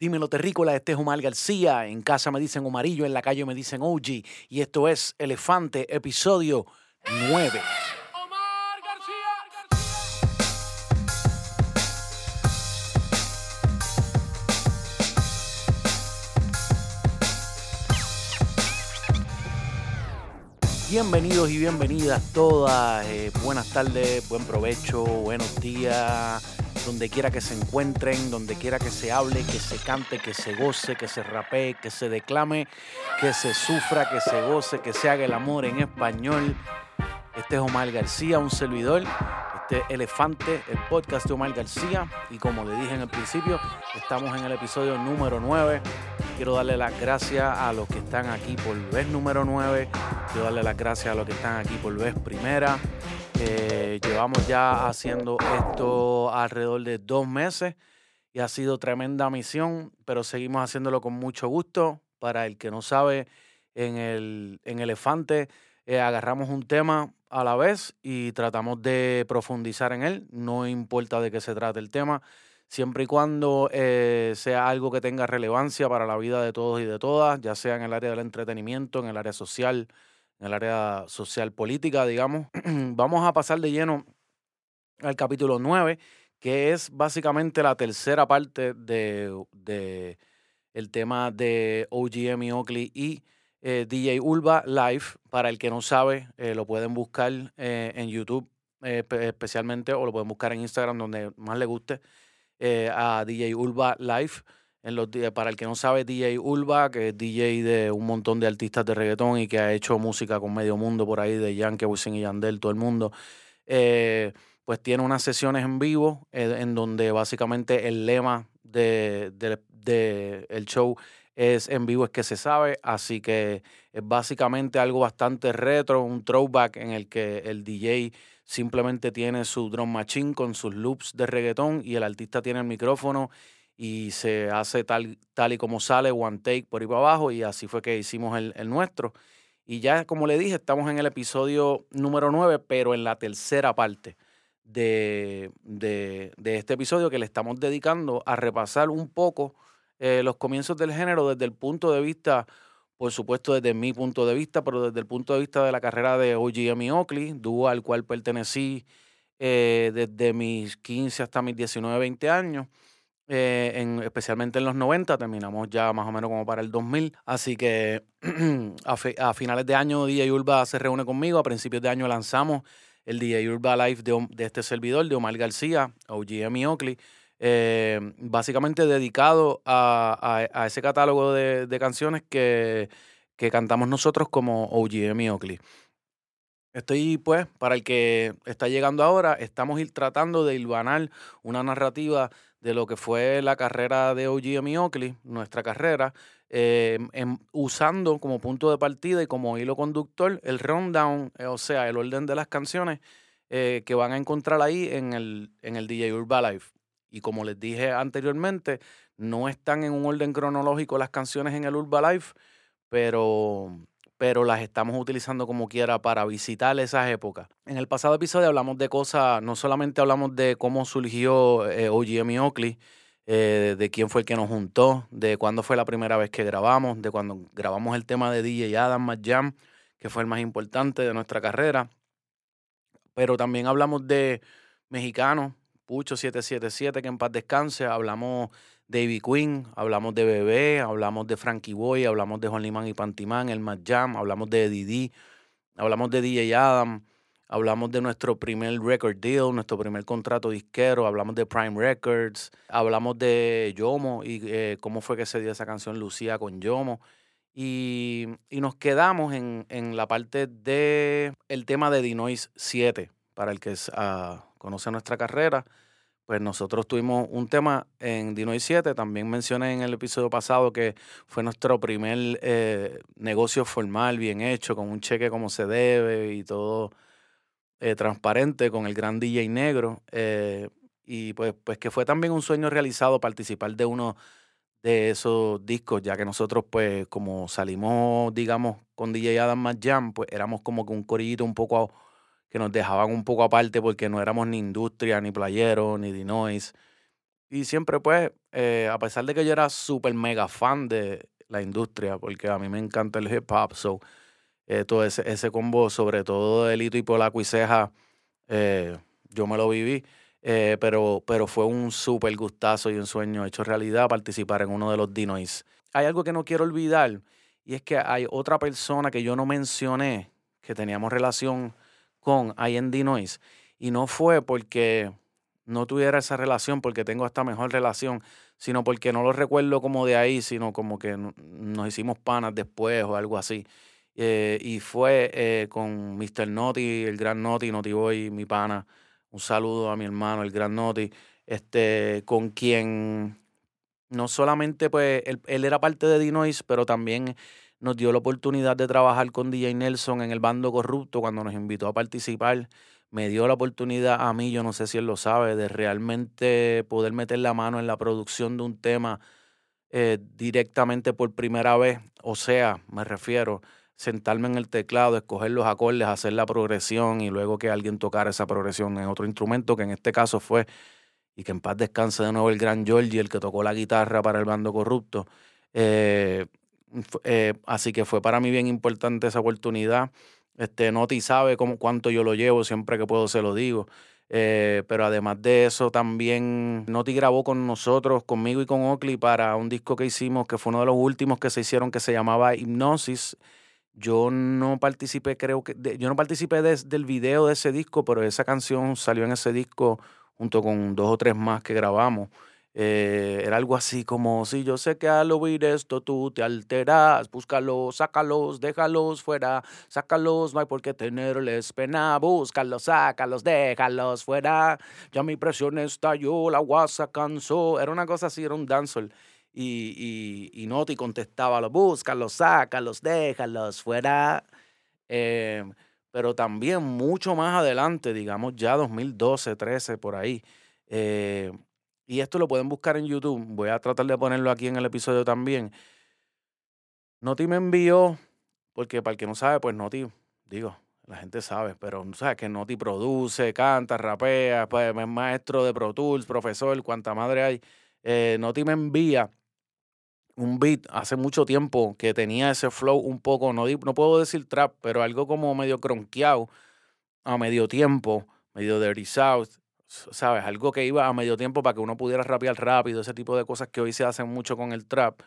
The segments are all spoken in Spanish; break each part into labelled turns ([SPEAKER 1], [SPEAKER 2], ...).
[SPEAKER 1] Dímelo Terrícola, este es Omar García. En casa me dicen Omarillo, en la calle me dicen OG. Y esto es Elefante, episodio 9.
[SPEAKER 2] Omar García.
[SPEAKER 1] Bienvenidos y bienvenidas todas. eh, buenas tardes, buen provecho, buenos días. Donde quiera que se encuentren, donde quiera que se hable, que se cante, que se goce, que se rapee, que se declame, que se sufra, que se goce, que se haga el amor en español. Este es Omar García, un servidor. Este es Elefante, el podcast de Omar García. Y como le dije en el principio, estamos en el episodio número 9. Quiero darle las gracias a los que están aquí por vez número 9. Quiero darle las gracias a los que están aquí por vez primera. Eh, llevamos ya haciendo esto alrededor de dos meses y ha sido tremenda misión, pero seguimos haciéndolo con mucho gusto. Para el que no sabe, en el en Elefante eh, agarramos un tema a la vez y tratamos de profundizar en él. No importa de qué se trate el tema, siempre y cuando eh, sea algo que tenga relevancia para la vida de todos y de todas, ya sea en el área del entretenimiento, en el área social, en el área social política, digamos. Vamos a pasar de lleno al capítulo 9, que es básicamente la tercera parte de, el tema de OGM y Oakley y eh, DJ Ulva Live. Para el que no sabe, eh, lo pueden buscar eh, en YouTube espe- especialmente o lo pueden buscar en Instagram donde más le guste a DJ Ulva Live. En los, para el que no sabe, DJ Ulva, que es DJ de un montón de artistas de reggaetón y que ha hecho música con medio mundo por ahí, de Yankee, Wisin y Yandel, todo el mundo, eh, pues tiene unas sesiones en vivo eh, en donde básicamente el lema de, de- show es en vivo es que se sabe, así que es básicamente algo bastante retro, un throwback en el que el DJ simplemente tiene su drum machine con sus loops de reggaetón y el artista tiene el micrófono y se hace tal, tal y como sale, one take por ahí para abajo y así fue que hicimos el, el nuestro. Y ya como le dije, estamos en el episodio número 9, pero en la tercera parte de, de, este episodio que le estamos dedicando a repasar un poco eh, los comienzos del género desde el punto de vista, por supuesto desde mi punto de vista, pero desde el punto de vista de la carrera de OGM Oakley, dúo al cual pertenecí eh, desde mis 15 hasta mis 19, 20 años. Eh, en, especialmente en los 90, terminamos ya más o menos como para el 2000. Así que a, fi- a finales de año DJ Urba se reúne conmigo, a principios de año lanzamos el DJ Urba Live de, de este servidor, de Omar García, OGM y Oakley, eh, básicamente dedicado a, ese catálogo de, canciones que, cantamos nosotros como OGM y Oakley. Estoy, pues, para el que está llegando ahora, estamos tratando de hilvanar una narrativa de lo que fue la carrera de OGM y Oakley, nuestra carrera, eh, en- usando como punto de partida y como hilo conductor el rundown, eh, o sea, el orden de las canciones eh, que van a encontrar ahí en el, en el DJ Urba Live. Y como les dije anteriormente, no están en un orden cronológico las canciones en el Urba Live, pero, pero las estamos utilizando como quiera para visitar esas épocas. En el pasado episodio hablamos de cosas, no solamente hablamos de cómo surgió eh, OGM y Oakley, eh, de quién fue el que nos juntó, de cuándo fue la primera vez que grabamos, de cuando grabamos el tema de DJ Adam Jam, que fue el más importante de nuestra carrera. Pero también hablamos de mexicanos, Pucho 777, que en paz descanse, hablamos de Ivy Queen, hablamos de Bebé, hablamos de Frankie Boy, hablamos de Juan Limán y Pantimán, el Más Jam, hablamos de Didi, hablamos de DJ Adam, hablamos de nuestro primer record deal, nuestro primer contrato disquero, hablamos de Prime Records, hablamos de Yomo y eh, cómo fue que se dio esa canción Lucía con Yomo. Y, y nos quedamos en, en la parte de el tema de Dinois 7, para el que ah, conoce nuestra carrera. Pues nosotros tuvimos un tema en Dinois 7, también mencioné en el episodio pasado que fue nuestro primer eh, negocio formal, bien hecho, con un cheque como se debe y todo eh, transparente, con el gran DJ negro. eh, y pues, pues que fue también un sueño realizado participar de uno de esos discos, ya que nosotros, pues, como salimos, digamos, con DJ Adam Jam, pues éramos como que un corillito un poco a- que nos dejaban un poco aparte porque no éramos ni industria, ni playero, ni Dinois. y siempre pues, eh, a pesar de que yo era súper mega fan de la industria, porque a mí me encanta el hip hop, so, eh, todo ese, combo, sobre todo de Lito y Polaco y Ceja, eh, yo me lo viví. pero, pero fue un súper gustazo y un sueño hecho realidad participar en uno de los Dinois. Hay algo que no quiero olvidar y es que hay otra persona que yo no mencioné que teníamos relación con en Dinois y no fue porque no tuviera esa relación, porque tengo esta mejor relación, sino porque no lo recuerdo como de ahí, sino como que nos hicimos panas después o algo así. Eh, y fue eh, con Mr. Noti, el gran Noti, Noti Boy, mi pana. Un saludo a mi hermano, el gran Noti, este, con quien no solamente pues él, él era parte de Dinois, pero también nos dio la oportunidad de trabajar con DJ Nelson en el bando corrupto cuando nos invitó a participar me dio la oportunidad a mí, yo no sé si él lo sabe, de realmente poder meter la mano en la producción de un tema eh, directamente por primera vez. O sea, me refiero, sentarme en el teclado, escoger los acordes, hacer la progresión y luego que alguien tocara esa progresión en otro instrumento, que en este caso fue, y que en paz descanse de nuevo el gran Georgie, el que tocó la guitarra para el bando corrupto. Eh, eh, así que fue para mí bien importante esa oportunidad. Este, Noti sabe cómo, cuánto yo lo llevo, siempre que puedo se lo digo. Eh, pero además de eso, también Noti grabó con nosotros, conmigo y con Oakley, para un disco que hicimos, que fue uno de los últimos que se hicieron, que se llamaba Hipnosis. Yo no participé, creo que, yo no participé del video de ese disco, pero esa canción salió en ese disco junto con dos o tres más que grabamos. Eh, era algo así como, si yo sé que al oír esto tú te alteras, búscalos, sácalos, déjalos fuera, sácalos, no hay por qué tenerles pena, búscalos, sácalos, déjalos fuera, ya mi presión estalló, la guasa cansó, era una cosa así, era un dancehall. Y, y, y Noti contestaba, búscalos, sácalos, déjalos fuera. Eh, pero también mucho más adelante, digamos ya 2012, 13, por ahí, eh, y esto lo pueden buscar en YouTube. Voy a tratar de ponerlo aquí en el episodio también. Noti me envió, porque para el que no sabe, pues Noti, digo, la gente sabe, pero no sabe que Noti produce, canta, rapea, pues es maestro de Pro Tools, profesor, cuanta madre hay. Eh, Noti me envía un beat hace mucho tiempo que tenía ese flow un poco, no, no puedo decir trap, pero algo como medio cronqueado a medio tiempo, medio dirty south, ¿sabes? Algo que iba a medio tiempo para que uno pudiera rapear rápido, ese tipo de cosas que hoy se hacen mucho con el trap,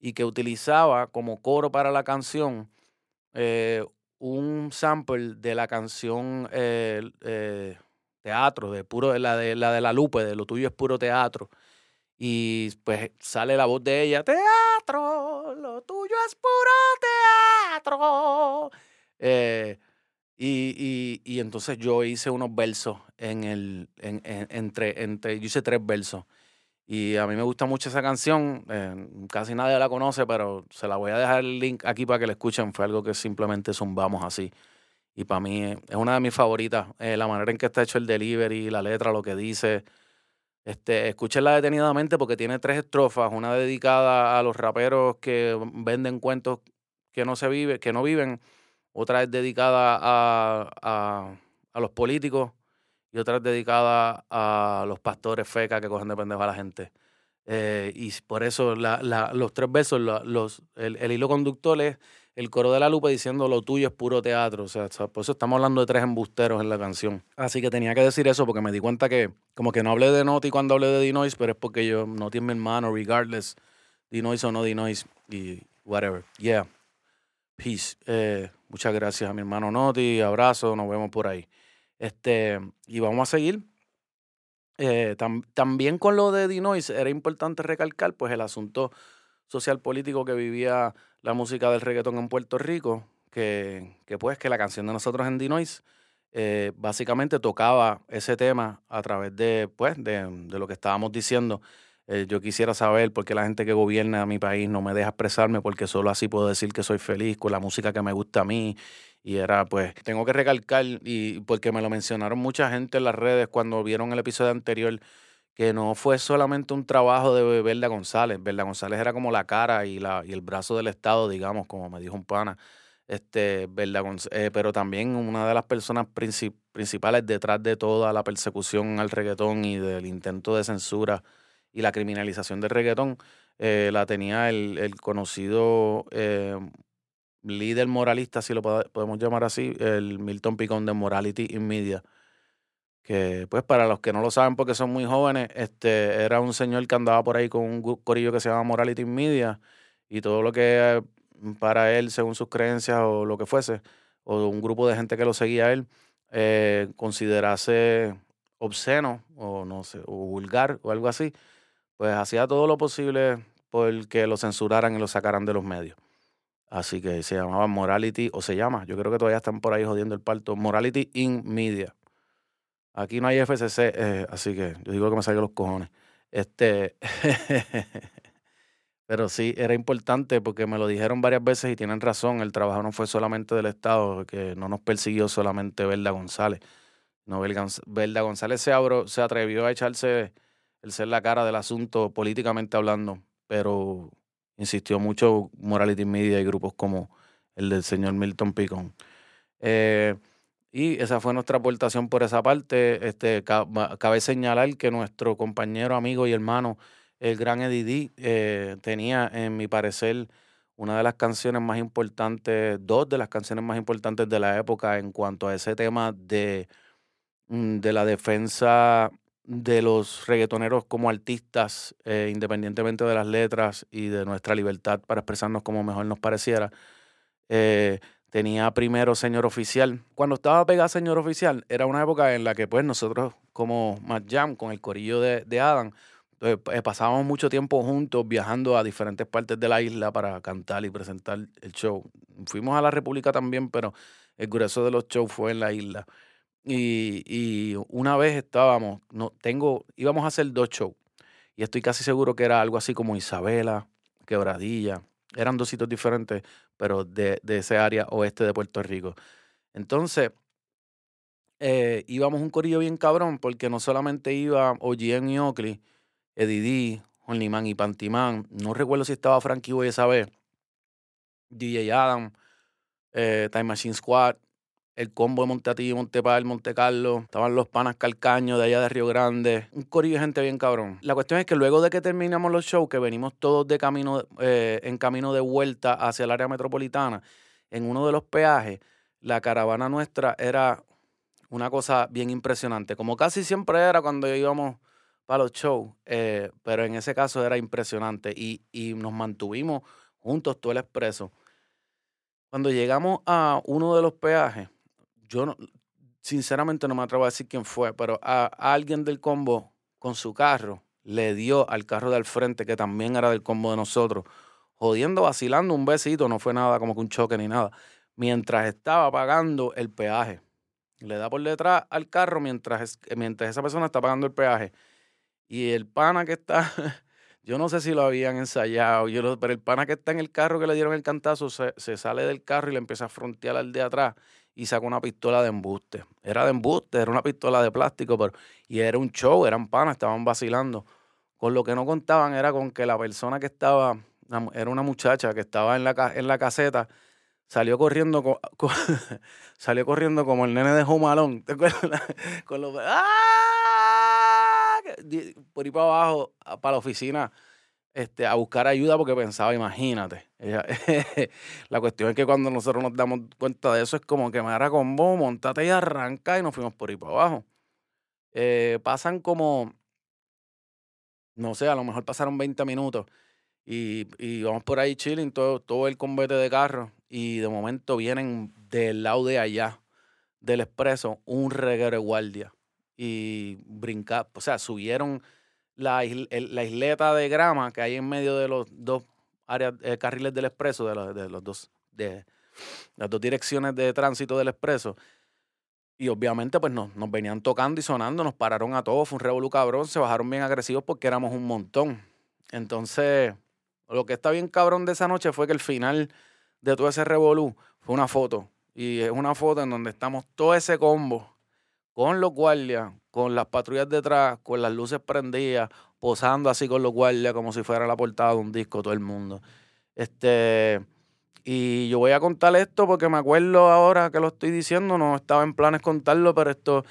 [SPEAKER 1] y que utilizaba como coro para la canción eh, un sample de la canción eh, eh, teatro, de puro, la de la de la Lupe, de lo tuyo es puro teatro. Y pues sale la voz de ella, teatro, lo tuyo es puro teatro. Y, y, entonces yo hice unos versos en el, en, entre, entre, yo hice tres versos. Y a mí me gusta mucho esa canción, eh, casi nadie la conoce, pero se la voy a dejar el link aquí para que la escuchen. Fue algo que simplemente zumbamos así. Y para mí es una de mis favoritas. Eh, la manera en que está hecho el delivery, la letra, lo que dice. Este, escúchenla detenidamente porque tiene tres estrofas. Una dedicada a los raperos que venden cuentos que no se vive, que no viven otra es dedicada a, los políticos y otra es dedicada a los pastores fecas que cogen de pendejo a la gente. Eh, y por eso los tres versos, el, hilo conductor es el coro de la lupa diciendo lo tuyo es puro teatro. O sea, por eso estamos hablando de tres embusteros en la canción. Así que tenía que decir eso porque me di cuenta que, como que no hablé de Noti cuando hablé de Dinois, pero es porque yo, Noti es mi hermano, regardless, Dinois o no Dinois, y whatever. Yeah. Peace. Eh, muchas gracias a mi hermano Noti. Abrazo, nos vemos por ahí. Este, y vamos a seguir. Eh, también con lo de Dinois era importante recalcar pues el asunto social político que vivía la música del reggaetón en Puerto Rico, que, pues que la canción de nosotros en Dinois eh, básicamente tocaba ese tema a través de, pues, de lo que estábamos diciendo eh, yo quisiera saber por qué la gente que gobierna mi país no me deja expresarme, porque solo así puedo decir que soy feliz con la música que me gusta a mí. Y era, pues, tengo que recalcar, y porque me lo mencionaron mucha gente en las redes cuando vieron el episodio anterior, que no fue solamente un trabajo de Verda González. Verda González era como la cara y, la, y el brazo del Estado, digamos, como me dijo un pana. Este, Verda eh, pero también una de las personas principales detrás de toda la persecución al reggaetón y del intento de censura y la criminalización del reggaetón eh, la tenía el, el conocido eh, líder moralista, si lo podemos llamar así, el Milton Picón de Morality in Media. Que, pues, para los que no lo saben porque son muy jóvenes, este era un señor que andaba por ahí con un corillo que se llama Morality in Media y todo lo que para él, según sus creencias o lo que fuese, o un grupo de gente que lo seguía a él, eh, considerase obsceno o no sé, o vulgar o algo así, pues hacía todo lo posible por que lo censuraran y lo sacaran de los medios. Así que se llamaba Morality, o se llama, yo creo que todavía están por ahí jodiendo el parto, Morality in Media. Aquí no hay FCC, eh, así que yo digo que me salgan los cojones. Este, pero sí, era importante porque me lo dijeron varias veces y tienen razón, el trabajo no fue solamente del Estado, que no nos persiguió solamente Belda González. No, Belda González se, se atrevió a echarse el ser la cara del asunto políticamente hablando, pero insistió mucho Morality Media y grupos como el del señor Milton Picon. Eh, y esa fue nuestra aportación por esa parte. Este, cabe señalar que nuestro compañero, amigo y hermano, el gran Eddie eh, tenía, en mi parecer, una de las canciones más importantes, dos de las canciones más importantes de la época en cuanto a ese tema de, mm, de la defensa de los reggaetoneros como artistas, eh, independientemente de las letras y de nuestra libertad para expresarnos como mejor nos pareciera. Eh, tenía primero Señor Oficial. Cuando estaba pegada Señor Oficial, era una época en la que pues nosotros como Matt Jam, con el corillo de, de Adam, eh, pasábamos mucho tiempo juntos viajando a diferentes partes de la isla para cantar y presentar el show. Fuimos a la República también, pero el grueso de los shows fue en la isla. Y, una vez estábamos, no, tengo, íbamos a hacer dos shows. Y estoy casi seguro que era algo así como Isabela, Quebradilla. Eran dos sitios diferentes, pero de, de ese área oeste de Puerto Rico. Entonces, eh, íbamos un corillo bien cabrón, porque no solamente iba OGN y Oakley, Eddie D, y Pantimán. No recuerdo si estaba Frankie Boy esa vez. DJ Adam, eh, Time Machine Squad el combo de Monteatillo, Montepal, Monte Carlo, estaban los panas Calcaño de allá de Río Grande, un corillo de gente bien cabrón. La cuestión es que luego de que terminamos los shows, que venimos todos de camino, eh, en camino de vuelta hacia el área metropolitana, en uno de los peajes, la caravana nuestra era una cosa bien impresionante, como casi siempre era cuando íbamos para los shows, eh, pero en ese caso era impresionante y, y nos mantuvimos juntos todo el expreso. Cuando llegamos a uno de los peajes, yo no, sinceramente no me atrevo a decir quién fue, pero a, alguien del combo con su carro le dio al carro del frente, que también era del combo de nosotros, jodiendo, vacilando un besito, no fue nada como que un choque ni nada, mientras estaba pagando el peaje. Le da por detrás al carro mientras, mientras esa persona está pagando el peaje. Y el pana que está, yo no sé si lo habían ensayado, yo pero el pana que está en el carro que le dieron el cantazo se, se sale del carro y le empieza a frontear al de atrás y sacó una pistola de embuste. Era de embuste, era una pistola de plástico, pero y era un show, eran panas, estaban vacilando. Con lo que no contaban era con que la persona que estaba, era una muchacha que estaba en la, en la caseta, salió corriendo, salió corriendo como el nene de Jomalón, ¿te acuerdas? Con los, ¡ah! Por ahí para abajo, para la oficina este, a buscar ayuda porque pensaba, imagínate. la cuestión es que cuando nosotros nos damos cuenta de eso es como que me hará montate y arranca y nos fuimos por ahí para abajo. Eh, pasan como, no sé, a lo mejor pasaron 20 minutos y, y vamos por ahí chilling, todo, todo el combate de carro y de momento vienen del lado de allá del expreso un reguero de guardia y brincar, o sea, subieron la, la isleta de grama que hay en medio de los dos áreas, eh, carriles del expreso, de, de los dos, de las dos direcciones de tránsito del expreso. Y obviamente, pues nos, nos venían tocando y sonando, nos pararon a todos, fue un revolú cabrón, se bajaron bien agresivos porque éramos un montón. Entonces, lo que está bien cabrón de esa noche fue que el final de todo ese revolú fue una foto. Y es una foto en donde estamos todo ese combo con los guardias, con las patrullas detrás, con las luces prendidas, posando así con los guardias como si fuera la portada de un disco todo el mundo. Este, y yo voy a contar esto porque me acuerdo ahora que lo estoy diciendo, no estaba en planes contarlo, pero esto,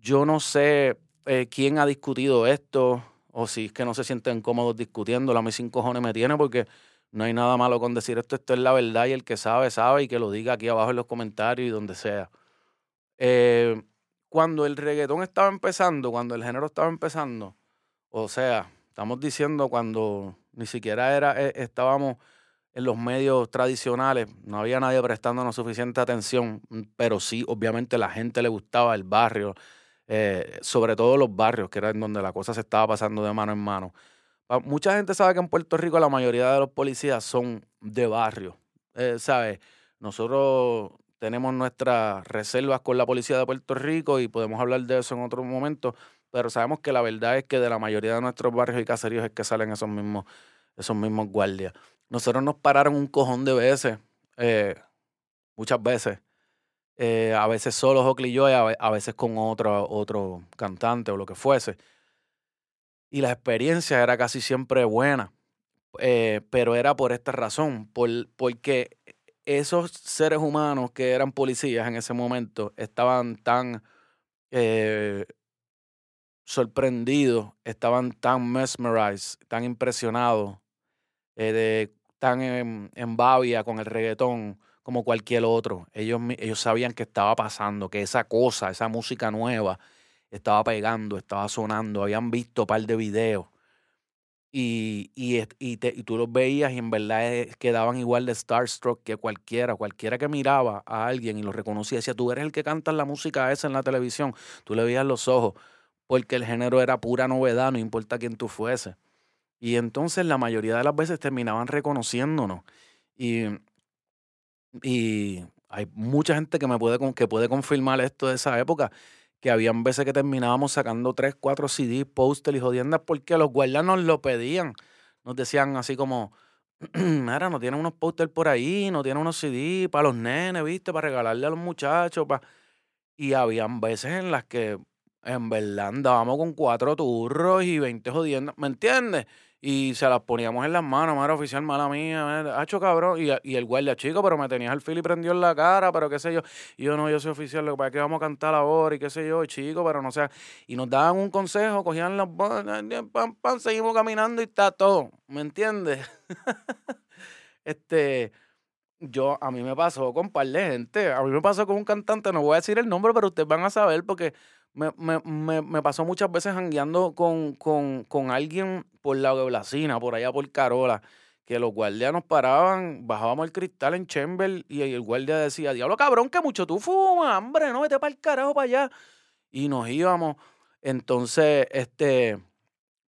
[SPEAKER 1] yo no sé eh, quién ha discutido esto o si es que no se sienten cómodos discutiendo, la mis sin cojones me tiene porque no hay nada malo con decir esto, esto es la verdad y el que sabe, sabe y que lo diga aquí abajo en los comentarios y donde sea. Eh, cuando el reggaetón estaba empezando, cuando el género estaba empezando, o sea, estamos diciendo cuando ni siquiera era, eh, estábamos en los medios tradicionales, no había nadie prestándonos suficiente atención, pero sí, obviamente la gente le gustaba el barrio, eh, sobre todo los barrios, que era en donde la cosa se estaba pasando de mano en mano. Mucha gente sabe que en Puerto Rico la mayoría de los policías son de barrio, eh, ¿sabes? Nosotros tenemos nuestras reservas con la policía de Puerto Rico y podemos hablar de eso en otro momento, pero sabemos que la verdad es que de la mayoría de nuestros barrios y caseríos es que salen esos mismos, esos mismos guardias. Nosotros nos pararon un cojón de veces, eh, muchas veces, eh, a veces solos o y a, veces con otro, otro cantante o lo que fuese. Y la experiencia era casi siempre buena, eh, pero era por esta razón, por, porque esos seres humanos que eran policías en ese momento estaban tan eh, sorprendidos, estaban tan mesmerized, tan impresionados, eh, de, tan en, en, babia con el reggaetón como cualquier otro. Ellos, ellos sabían que estaba pasando, que esa cosa, esa música nueva estaba pegando, estaba sonando, habían visto un par de videos y, y, y, tú los veías y en verdad eh, quedaban igual de starstruck que cualquiera, cualquiera que miraba a alguien y lo reconocía, decía, tú eres el que canta la música esa en la televisión, tú le veías los ojos, porque el género era pura novedad, no importa quién tú fuese. Y entonces la mayoría de las veces terminaban reconociéndonos. Y, y hay mucha gente que me puede, que puede confirmar esto de esa época que habían veces que terminábamos sacando tres, cuatro CDs, póster y jodiendas porque los guardias nos lo pedían. Nos decían así como, mira, no tienen unos póster por ahí, no tienen unos CDs para los nenes, ¿viste? Para regalarle a los muchachos. Y habían veces en las que en verdad andábamos con cuatro turros y veinte jodiendas, ¿me entiendes? Y se las poníamos en las manos, madre oficial, mala mía, hacho cabrón, y, el guardia chico, pero me tenías el fil y prendió en la cara, pero qué sé yo, y yo no, yo soy oficial, lo que pasa es que vamos a cantar ahora y qué sé yo, chico, pero no sé, y nos daban un consejo, cogían las pam, pam, seguimos caminando y está todo, ¿me entiendes? este, yo, a mí me pasó con un par de gente, a mí me pasó con un cantante, no voy a decir el nombre, pero ustedes van a saber porque me, me, me, me pasó muchas veces jangueando con, con, con alguien por la Blasina, por allá por Carola, que los guardias nos paraban, bajábamos el cristal en Chamber y el guardia decía, diablo cabrón, que mucho tú fumas, hombre, no vete para el carajo para allá. Y nos íbamos. Entonces, este,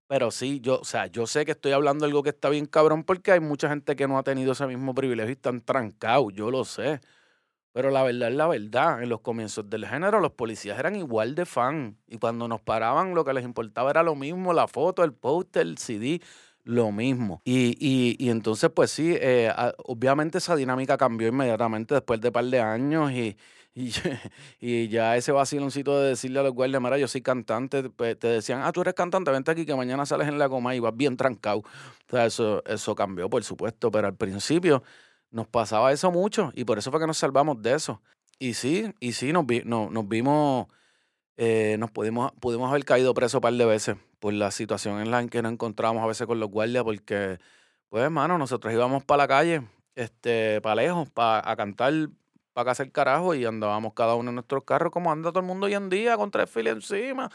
[SPEAKER 1] pero sí, yo, o sea, yo sé que estoy hablando de algo que está bien cabrón porque hay mucha gente que no ha tenido ese mismo privilegio y están trancados, yo lo sé. Pero la verdad es la verdad. En los comienzos del género, los policías eran igual de fan. Y cuando nos paraban, lo que les importaba era lo mismo: la foto, el póster, el CD, lo mismo. Y, y, y entonces, pues sí, eh, obviamente esa dinámica cambió inmediatamente después de un par de años. Y, y, y, ya ese vaciloncito de decirle a los guardias, mira, yo soy cantante, pues, te decían, ah, tú eres cantante, vente aquí que mañana sales en la coma y vas bien trancado. O sea, eso, eso cambió, por supuesto, pero al principio nos pasaba eso mucho y por eso fue que nos salvamos de eso. Y sí, y sí, nos, nos vimos, eh, nos pudimos, pudimos haber caído preso un par de veces por la situación en la que nos encontramos a veces con los guardias, porque, pues, hermano, nosotros íbamos para la calle, este, para lejos, para cantar para casa el carajo y andábamos cada uno en nuestros carros como anda todo el mundo hoy en día con tres filas encima.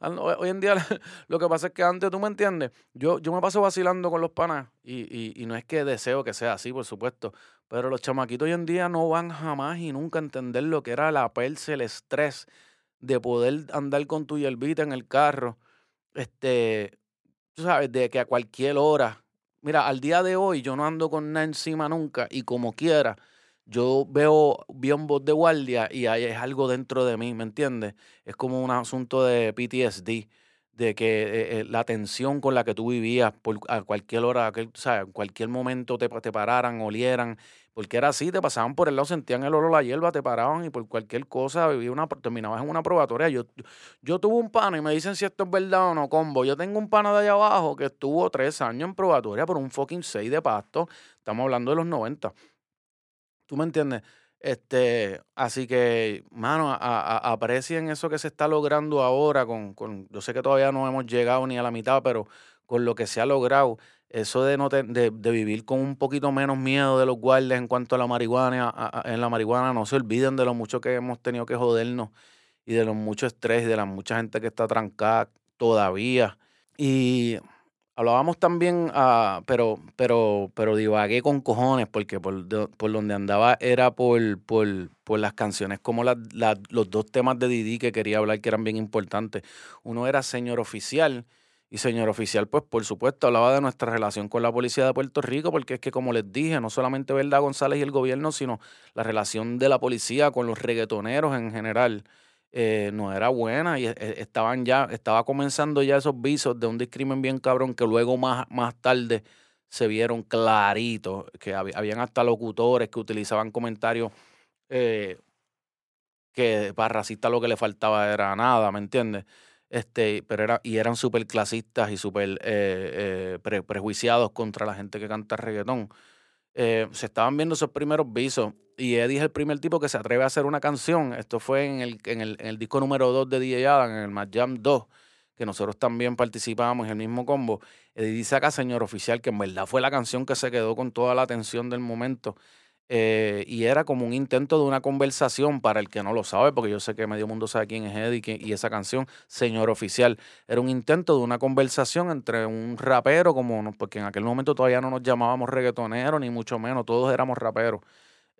[SPEAKER 1] Hoy en día lo que pasa es que antes, tú me entiendes, yo, yo me paso vacilando con los panas y, y, no es que deseo que sea así, por supuesto, pero los chamaquitos hoy en día no van jamás y nunca a entender lo que era la perse, el estrés de poder andar con tu yerbita en el carro, este, tú sabes, de que a cualquier hora, mira, al día de hoy yo no ando con nada encima nunca y como quiera yo veo biombos de guardia y hay es algo dentro de mí, ¿me entiendes? Es como un asunto de PTSD, de que eh, eh, la tensión con la que tú vivías a cualquier hora, o sea, en cualquier momento te, te pararan, olieran, porque era así, te pasaban por el lado, sentían el olor de la hierba, te paraban y por cualquier cosa vivía una, terminabas en una probatoria. Yo, yo tuve un pana y me dicen si esto es verdad o no, combo. Yo tengo un pana de allá abajo que estuvo tres años en probatoria por un fucking 6 de pasto. Estamos hablando de los 90 ¿Tú me entiendes? Este, así que, mano, a- aprecien eso que se está logrando ahora con, con, yo sé que todavía no hemos llegado ni a la mitad, pero con lo que se ha logrado, eso de no te- de, de vivir con un poquito menos miedo de los guardias en cuanto a la marihuana, en la marihuana, no se olviden de lo mucho que hemos tenido que jodernos y de lo mucho estrés y de la mucha gente que está trancada todavía. Y hablábamos también, ah, pero, pero, pero divagué con cojones, porque por, por donde andaba era por, por, por las canciones, como las- las- los dos temas de Didi que quería hablar que eran bien importantes. Uno era Señor Oficial, y Señor Oficial, pues por supuesto, hablaba de nuestra relación con la policía de Puerto Rico, porque es que, como les dije, no solamente Verdad González y el gobierno, sino la relación de la policía con los reggaetoneros en general eh, no era buena y eh, estaban ya, estaba comenzando ya esos visos de un discrimen bien cabrón que luego más, más tarde se vieron claritos, que hab- habían hasta locutores que utilizaban comentarios eh, que para racistas lo que le faltaba era nada, ¿me entiendes? Este, pero era, y eran súper clasistas y súper eh, pre- prejuiciados contra la gente que canta reggaetón. Se estaban viendo esos primeros visos y Eddie es el primer tipo que se atreve a hacer una canción. Esto fue en el, en el, en el disco número 2 de DJ Adam, en el Mad Jam 2, que nosotros también participábamos en el mismo combo. Eddie acá, señor oficial, que en verdad fue la canción que se quedó con toda la atención del momento. Eh, y era como un intento de una conversación para el que no lo sabe, porque yo sé que medio mundo sabe quién es Eddie que- y esa canción, Señor Oficial, era un intento de una conversación entre un rapero, como porque en aquel momento todavía no nos llamábamos reggaetoneros, ni mucho menos, todos éramos raperos,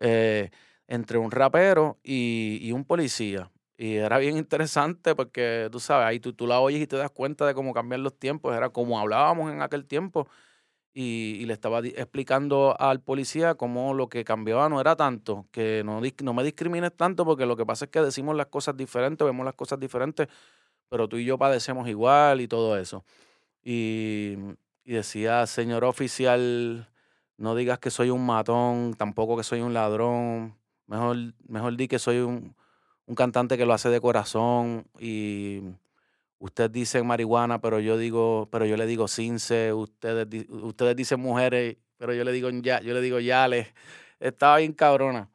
[SPEAKER 1] eh, entre un rapero y, un policía. Y era bien interesante porque tú sabes, ahí tú, la oyes y te das cuenta de cómo cambian los tiempos, era como hablábamos en aquel tiempo y, le estaba explicando al policía cómo lo que cambiaba no era tanto, que no, me discrimines tanto porque lo que pasa es que decimos las cosas diferentes, vemos las cosas diferentes, pero tú y yo padecemos igual y todo eso. Y decía, señor oficial, no digas que soy un matón, tampoco que soy un ladrón, mejor, mejor di que soy un, un cantante que lo hace de corazón y Ustedes dicen marihuana, pero yo digo, pero yo le digo cince, ustedes, ustedes dicen mujeres, pero yo le digo ya, yo le digo yales. Estaba bien cabrona.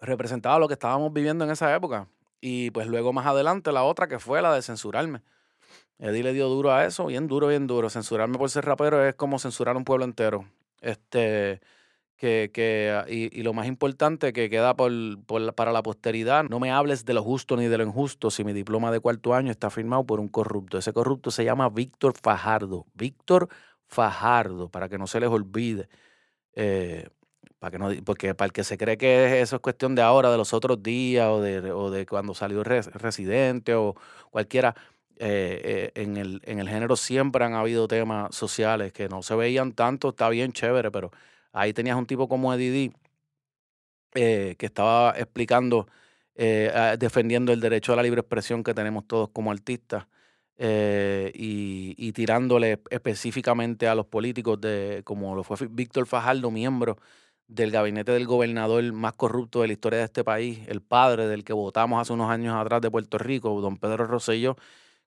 [SPEAKER 1] Representaba lo que estábamos viviendo en esa época. Y pues luego más adelante la otra que fue la de censurarme. Eddie le dio duro a eso, bien duro, bien duro. Censurarme por ser rapero es como censurar un pueblo entero. Este, que, que ah, y, y lo más importante que queda por, para la posteridad, no me hables de lo justo ni de lo injusto si mi diploma de cuarto año está firmado por un corrupto. Ese corrupto se llama Víctor Fajardo. Víctor Fajardo, para que no se les olvide. Eh, para que no, porque para el que se cree que eso es cuestión de ahora, de los otros días, o de, o de cuando salió Res- Residente o cualquiera, eh, eh, en, el, en el género siempre han habido temas sociales que no se veían tanto, está bien chévere, pero ahí tenías un tipo como Eddie eh, que estaba explicando, ah, defendiendo el derecho a la libre expresión que tenemos todos como artistas y, y tirándole específicamente a los políticos, de como lo fue Víctor Fajardo, miembro del gabinete del gobernador más corrupto de la historia de este país, el padre del que votamos hace unos años atrás de Puerto Rico, don Pedro Rosselló,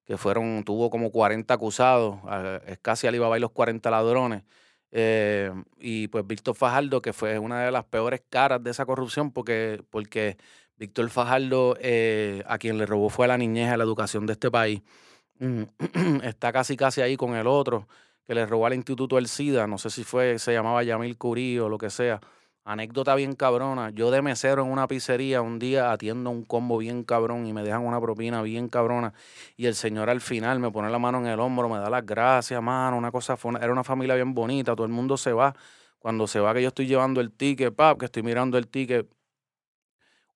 [SPEAKER 1] que fueron, tuvo como 40 acusados, a- es casi Alibaba y los 40 ladrones. Eh, y pues Víctor Fajardo, que fue una de las peores caras de esa corrupción, porque, porque Víctor Fajardo, eh, a quien le robó fue a la niñez, a la educación de este país. Mm, Está casi casi ahí con el otro, que le robó al Instituto del SIDA, no sé si fue, se llamaba Yamil Curí o lo que sea. Anécdota bien cabrona. Yo de mesero en una pizzería un día atiendo un combo bien cabrón y me dejan una propina bien cabrona. Y el señor al final me pone la mano en el hombro, me da las gracias, mano. Una cosa era una familia bien bonita, todo el mundo se va. Cuando se va, que yo estoy llevando el ticket, pap, que estoy mirando el ticket,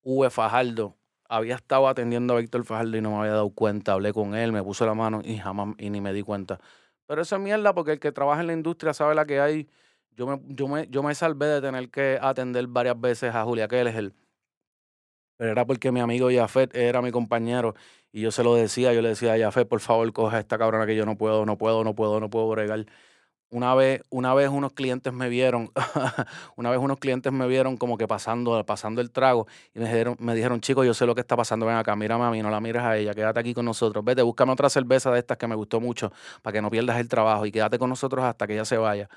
[SPEAKER 1] V. Fajardo había estado atendiendo a Víctor Fajardo y no me había dado cuenta. Hablé con él, me puso la mano y jamás y ni me di cuenta. Pero eso es mierda porque el que trabaja en la industria sabe la que hay. Yo me, yo me, yo me salvé de tener que atender varias veces a Julia Keller, pero era porque mi amigo Jafet era mi compañero y yo se lo decía, yo le decía a Jafet, por favor, coja a esta cabrona que yo no puedo, no puedo, no puedo, no puedo bregar. Una vez, una vez unos clientes me vieron, una vez unos clientes me vieron como que pasando, pasando el trago y me dijeron, me dijeron, chicos, yo sé lo que está pasando, ven acá, mírame a mí, no la mires a ella, quédate aquí con nosotros, vete, búscame otra cerveza de estas que me gustó mucho para que no pierdas el trabajo y quédate con nosotros hasta que ella se vaya.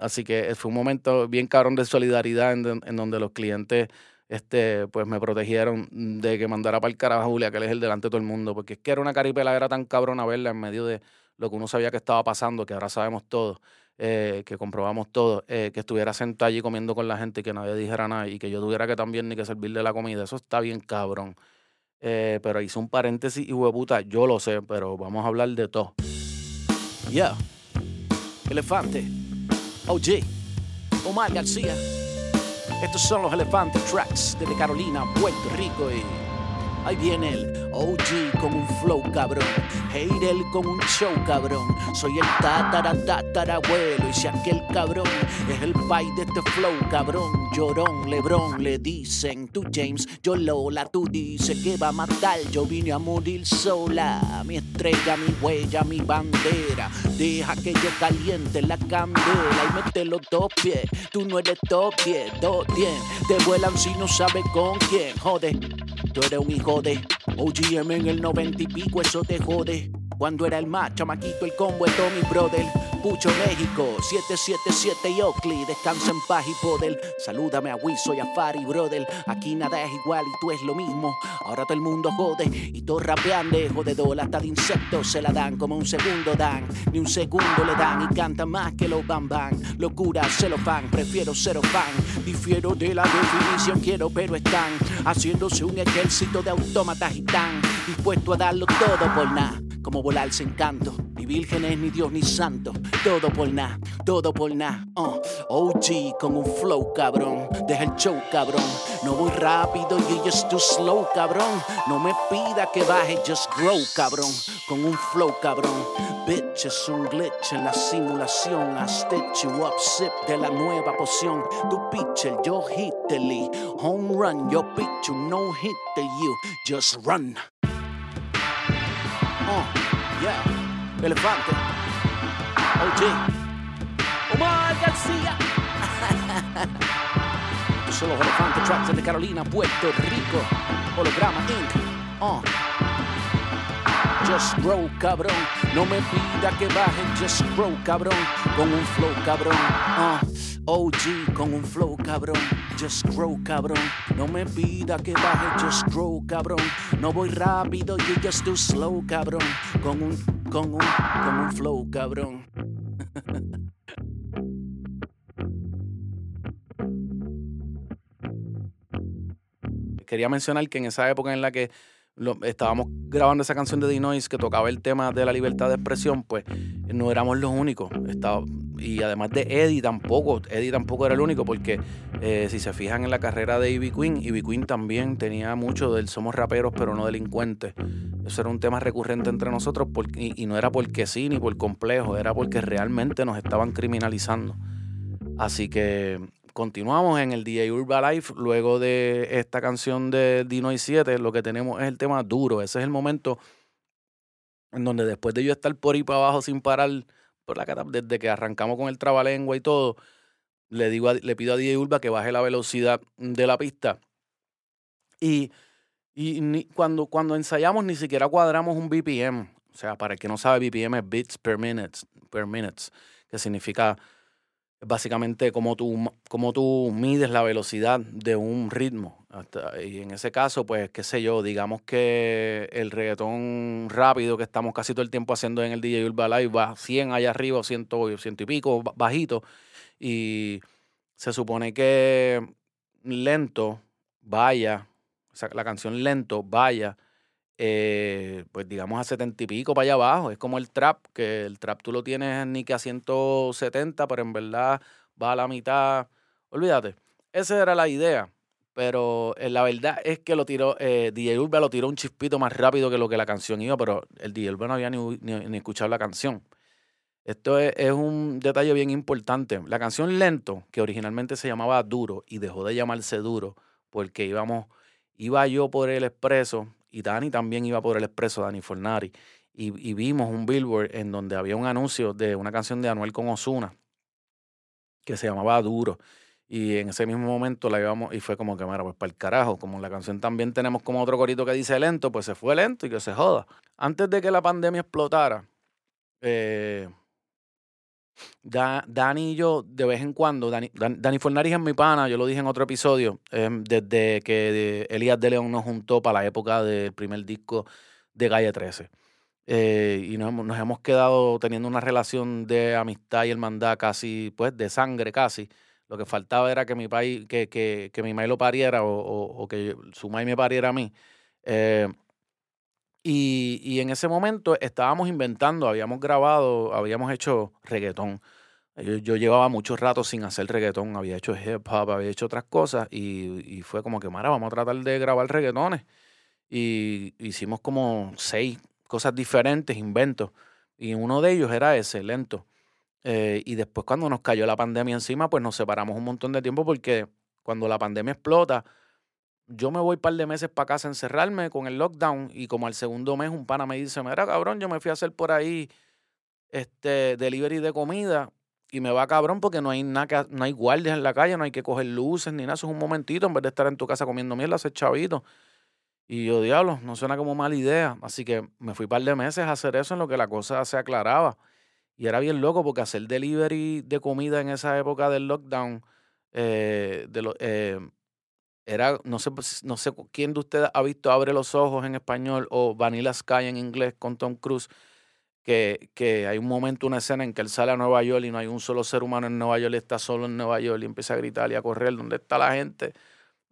[SPEAKER 1] Así que fue un momento bien cabrón de solidaridad en, donde los clientes este, pues me protegieron de que mandara para el carajo a Julia, que él es el delante de todo el mundo, porque es que era una caripela, era tan cabrona verla en medio de lo que uno sabía que estaba pasando, que ahora sabemos todo, eh, que comprobamos todo, eh, que estuviera sentado allí comiendo con la gente y que nadie dijera nada y que yo tuviera que también ni que servirle la comida, eso está bien cabrón. Eh, pero hice un paréntesis y hueputa, yo lo sé, pero vamos a hablar de todo. Yeah. Elefante. OG. Omar García. Estos son los Elefantes Tracks desde Carolina, Puerto Rico y Ahí viene el OG con un flow cabrón. Heidel con un show cabrón. Soy el tatara tatarabuelo. Y si aquel cabrón es el pai de este flow cabrón. Llorón, Lebrón, le dicen. Tú James, yo Lola. Tú dices que va a matar. Yo vine a morir sola. Mi estrella, mi huella, mi bandera. Deja que yo caliente la candela y mete los dos pies. Tú no eres top 10, dos 10. Te vuelan si no sabes con quién. Joder, tú eres un hijo OGM en el 90 y pico, eso te jode. Cuando era el más chamaquito, el combo de Tommy Brother. Pucho México, 777 y Oakley, descansa en paz y poder. Salúdame a Wiso y a Fari, brother. Aquí nada es igual y tú es lo mismo. Ahora todo el mundo jode y todo rapeando, jodedor. Hasta de insectos se la dan como un segundo dan. Ni un segundo le dan y canta más que los bambán. Locura, se lo fan, prefiero ser fan. Difiero de la definición, quiero, pero están haciéndose un ejército de autómatas y tan dispuesto a darlo todo por nada como volar sin canto. Ni vírgenes, ni Dios, ni santo. Todo por nada, todo por nada. Uh. OG con un flow, cabrón. Deja el show, cabrón. No voy rápido, you just too slow, cabrón. No me pida que baje, just grow, cabrón. Con un flow, cabrón. Bitch, es un glitch en la simulación. I stitch you up, sip de la nueva poción. Tu pitcher, yo hit the lead. Home run, yo pitch you, no hit the you. Just run. Uh, yeah. Elefante. OG. Omar García. Son los Elefante Tracks de Carolina, Puerto Rico. Holograma Inc. Uh. Just grow, cabrón. No me pida que baje, just grow, cabrón. Con un flow, cabrón. Uh. OG con un flow cabrón, just grow cabrón. No me pida que baje, just grow cabrón. No voy rápido, you just too slow cabrón. Con un, con un, con un flow cabrón. Quería mencionar que en esa época en la que estábamos grabando esa canción de Dinois que tocaba el tema de la libertad de expresión, pues no éramos los únicos. Estaba, y además de Eddie tampoco, Eddie tampoco era el único, porque eh, si se fijan en la carrera de Ivy Queen, Ivy Queen también tenía mucho del somos raperos pero no delincuentes. Eso era un tema recurrente entre nosotros y, y no era porque sí ni por complejo, era porque realmente nos estaban criminalizando. Así que continuamos en el DJ Urba Life. Luego de esta canción de Dino y 7, lo que tenemos es el tema duro. Ese es el momento en donde después de yo estar por ahí para abajo sin parar, por la desde que arrancamos con el trabalengua y todo, le, digo le pido a DJ Urba que baje la velocidad de la pista. Y, y cuando, cuando ensayamos ni siquiera cuadramos un BPM. O sea, para el que no sabe, BPM es beats per minute, per minutes, que significa básicamente como tú, como tú mides la velocidad de un ritmo. y en ese caso, pues, qué sé yo, digamos que el reggaetón rápido que estamos casi todo el tiempo haciendo en el DJ Urba Live va 100 allá arriba, 100, 100 y pico, bajito. Y se supone que lento vaya, o sea, la canción lento vaya eh, pues digamos a setenta y pico para allá abajo. Es como el trap, que el trap tú lo tienes ni que a 170, pero en verdad va a la mitad. Olvídate. Esa era la idea. Pero eh, la verdad es que lo tiró, eh, DJ Urba lo tiró un chispito más rápido que lo que la canción iba, pero el DJ Urba no había ni, ni, escuchado la canción. Esto es, es, un detalle bien importante. La canción Lento, que originalmente se llamaba Duro y dejó de llamarse Duro porque íbamos, iba yo por el expreso y Dani también iba por el expreso, Dani Fornari. Y, vimos un billboard en donde había un anuncio de una canción de Anuel con Osuna que se llamaba Duro. Y en ese mismo momento la íbamos y fue como que, mira, pues para el carajo, como la canción también tenemos como otro corito que dice lento, pues se fue lento y que se joda. Antes de que la pandemia explotara, eh, Da- Dani y yo, de vez en cuando, Dani, Dan- Dani Fornariz es mi pana, yo lo dije en otro episodio, em, desde que Elías de León nos juntó para la época del primer disco de Calle 13. Eh, y nos, hemos- quedado teniendo una relación de amistad y hermandad casi, pues, de sangre casi. Lo que faltaba era que mi país, que, que, que mi maíz lo pariera o que su maíz me pariera a mí. Eh, y, y en ese momento estábamos inventando, habíamos grabado, habíamos hecho reggaetón. Yo, llevaba mucho rato sin hacer reggaetón, había hecho hip hop, había hecho otras cosas y, y fue como que, Mara, vamos a tratar de grabar reggaetones. Y hicimos como seis cosas diferentes, inventos. Y uno de ellos era ese, lento. Eh, y después cuando nos cayó la pandemia encima, pues nos separamos un montón de tiempo porque cuando la pandemia explota, yo me voy un par de meses para casa a encerrarme con el lockdown y como al segundo mes un pana me dice, mira cabrón, yo me fui a hacer por ahí este delivery de comida y me va cabrón porque no hay nada que, no hay guardias en la calle, no hay que coger luces ni nada, eso es un momentito en vez de estar en tu casa comiendo mierda, hacer chavito. Y yo, diablo, no suena como mala idea. Así que me fui un par de meses a hacer eso en lo que la cosa se aclaraba. Y era bien loco porque hacer delivery de comida en esa época del lockdown, eh, de lo, eh, era, no sé, pues, no sé quién de ustedes ha visto Abre los Ojos en español o Vanilla Sky en inglés con Tom Cruise, que, que hay un momento, una escena en que él sale a Nueva York y no hay un solo ser humano en Nueva York, y está solo en Nueva York y empieza a gritar y a correr, ¿dónde está la gente?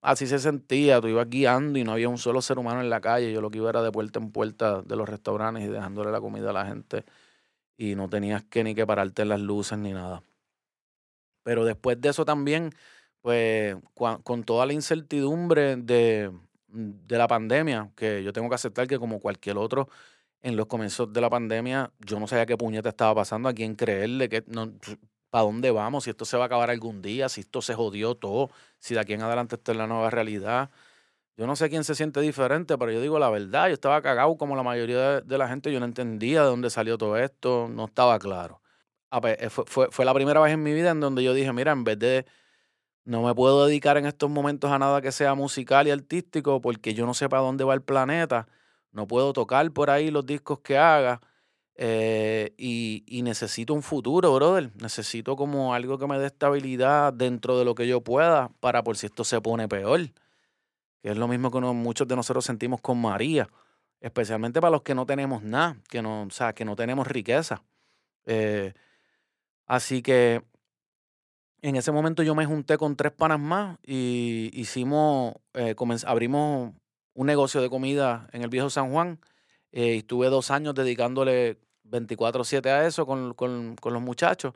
[SPEAKER 1] Así se sentía, tú ibas guiando y no había un solo ser humano en la calle, yo lo que iba era de puerta en puerta de los restaurantes y dejándole la comida a la gente y no tenías que ni que pararte en las luces ni nada. Pero después de eso también, pues con toda la incertidumbre de, de la pandemia, que yo tengo que aceptar que como cualquier otro, en los comienzos de la pandemia, yo no sabía qué puñeta estaba pasando, a quién creerle, que no, para dónde vamos, si esto se va a acabar algún día, si esto se jodió todo, si de aquí en adelante esto es la nueva realidad. Yo no sé quién se siente diferente, pero yo digo la verdad, yo estaba cagado como la mayoría de, de la gente, yo no entendía de dónde salió todo esto, no estaba claro. Ah, pues, eh, fue, fue, fue la primera vez en mi vida en donde yo dije, mira, en vez de no me puedo dedicar en estos momentos a nada que sea musical y artístico porque yo no sé para dónde va el planeta, no puedo tocar por ahí los discos que haga eh, y, necesito un futuro, brother. Necesito como algo que me dé estabilidad dentro de lo que yo pueda para por si esto se pone peor. Que es lo mismo que muchos de nosotros sentimos con María, especialmente para los que no tenemos nada, que no, o sea, que no tenemos riqueza. Eh, así que en ese momento yo me junté con tres panas más y hicimos, eh, abrimos un negocio de comida en el viejo San Juan. eh, y estuve dos años dedicándole 24/7 a eso con, con- los muchachos.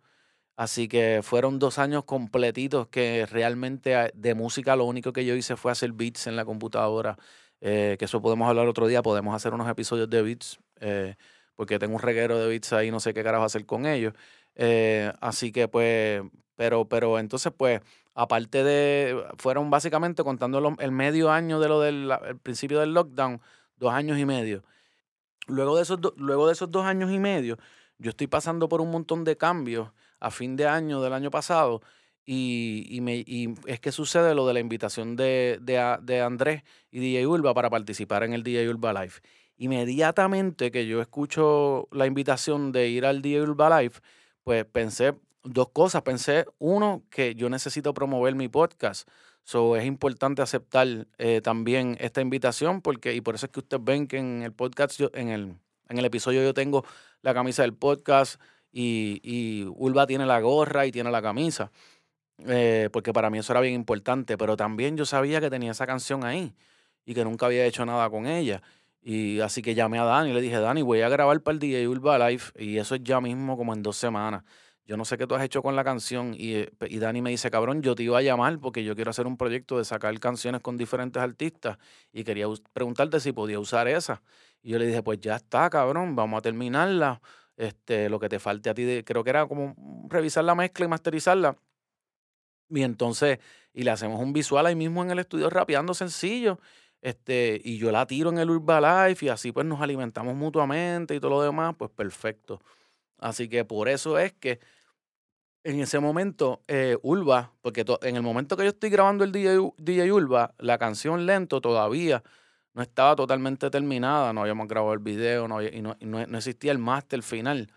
[SPEAKER 1] Así que fueron dos años completitos que realmente a- de música lo único que yo hice fue hacer beats en la computadora. eh, que eso podemos hablar otro día, podemos hacer unos episodios de beats, eh, porque tengo un reguero de beats ahí, no sé qué carajo hacer con ellos. Eh, así que pues, pero, pero entonces pues, aparte de, fueron básicamente contando el medio año de lo del el principio del lockdown, dos años y medio. Luego de, esos luego de esos dos años y medio, yo estoy pasando por un montón de cambios a fin de año del año pasado y, y me, y es que sucede lo de la invitación de, de, de Andrés y DJ Urba para participar en el DJ Urba Live. Inmediatamente que yo escucho la invitación de ir al DJ Urba Live, pues pensé dos cosas. Pensé, uno, que yo necesito promover mi podcast. So, es importante aceptar eh, también esta invitación porque, y por eso es que ustedes ven que en el podcast, yo, en, el, en el episodio yo tengo la camisa del podcast y, y Ulva tiene la gorra y tiene la camisa, eh, porque para mí eso era bien importante, pero también yo sabía que tenía esa canción ahí y que nunca había hecho nada con ella. Y así que llamé a Dani y le dije, Dani, voy a grabar para el DJ Urba Live y eso es ya mismo como en dos semanas yo no sé qué tú has hecho con la canción. Y, eh, y Dani me dice, cabrón, yo te iba a llamar porque yo quiero hacer un proyecto de sacar canciones con diferentes artistas y quería preguntarte si podía usar esa. Y yo le dije, pues ya está, cabrón, vamos a terminarla. Este, lo que te falte a ti, de- creo que era como revisar la mezcla y masterizarla. Y entonces, y le hacemos un visual ahí mismo en el estudio rapeando sencillo. Este, y yo la tiro en el Urba Life y así pues nos alimentamos mutuamente y todo lo demás, pues perfecto. Así que por eso es que en ese momento, eh, Ulva, porque en el momento que yo estoy grabando el DJ, DJ Ulva, la canción Lento todavía no estaba totalmente terminada, no habíamos grabado el video no y, no, no- existía el máster final.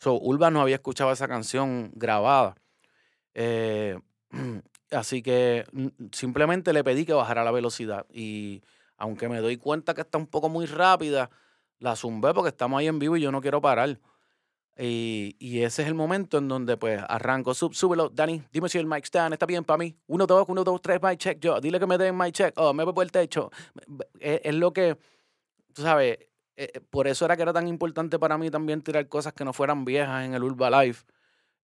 [SPEAKER 1] So, Urban no había escuchado esa canción grabada. Eh, así que mm, simplemente le pedí que bajara la velocidad. Y aunque me doy cuenta que está un poco muy rápida, la zumbé porque estamos ahí en vivo y yo no quiero parar. Y, ese es el momento en donde pues arranco. Sub, súbelo, Dani, dime si el mic está, está bien para mí. Uno, dos, uno, dos, tres, mic check. Yo, dile que me den mic check. Oh, me voy por el techo. Es, es lo que, tú sabes, eh, por eso era que era tan importante para mí también tirar cosas que no fueran viejas en el Urba Life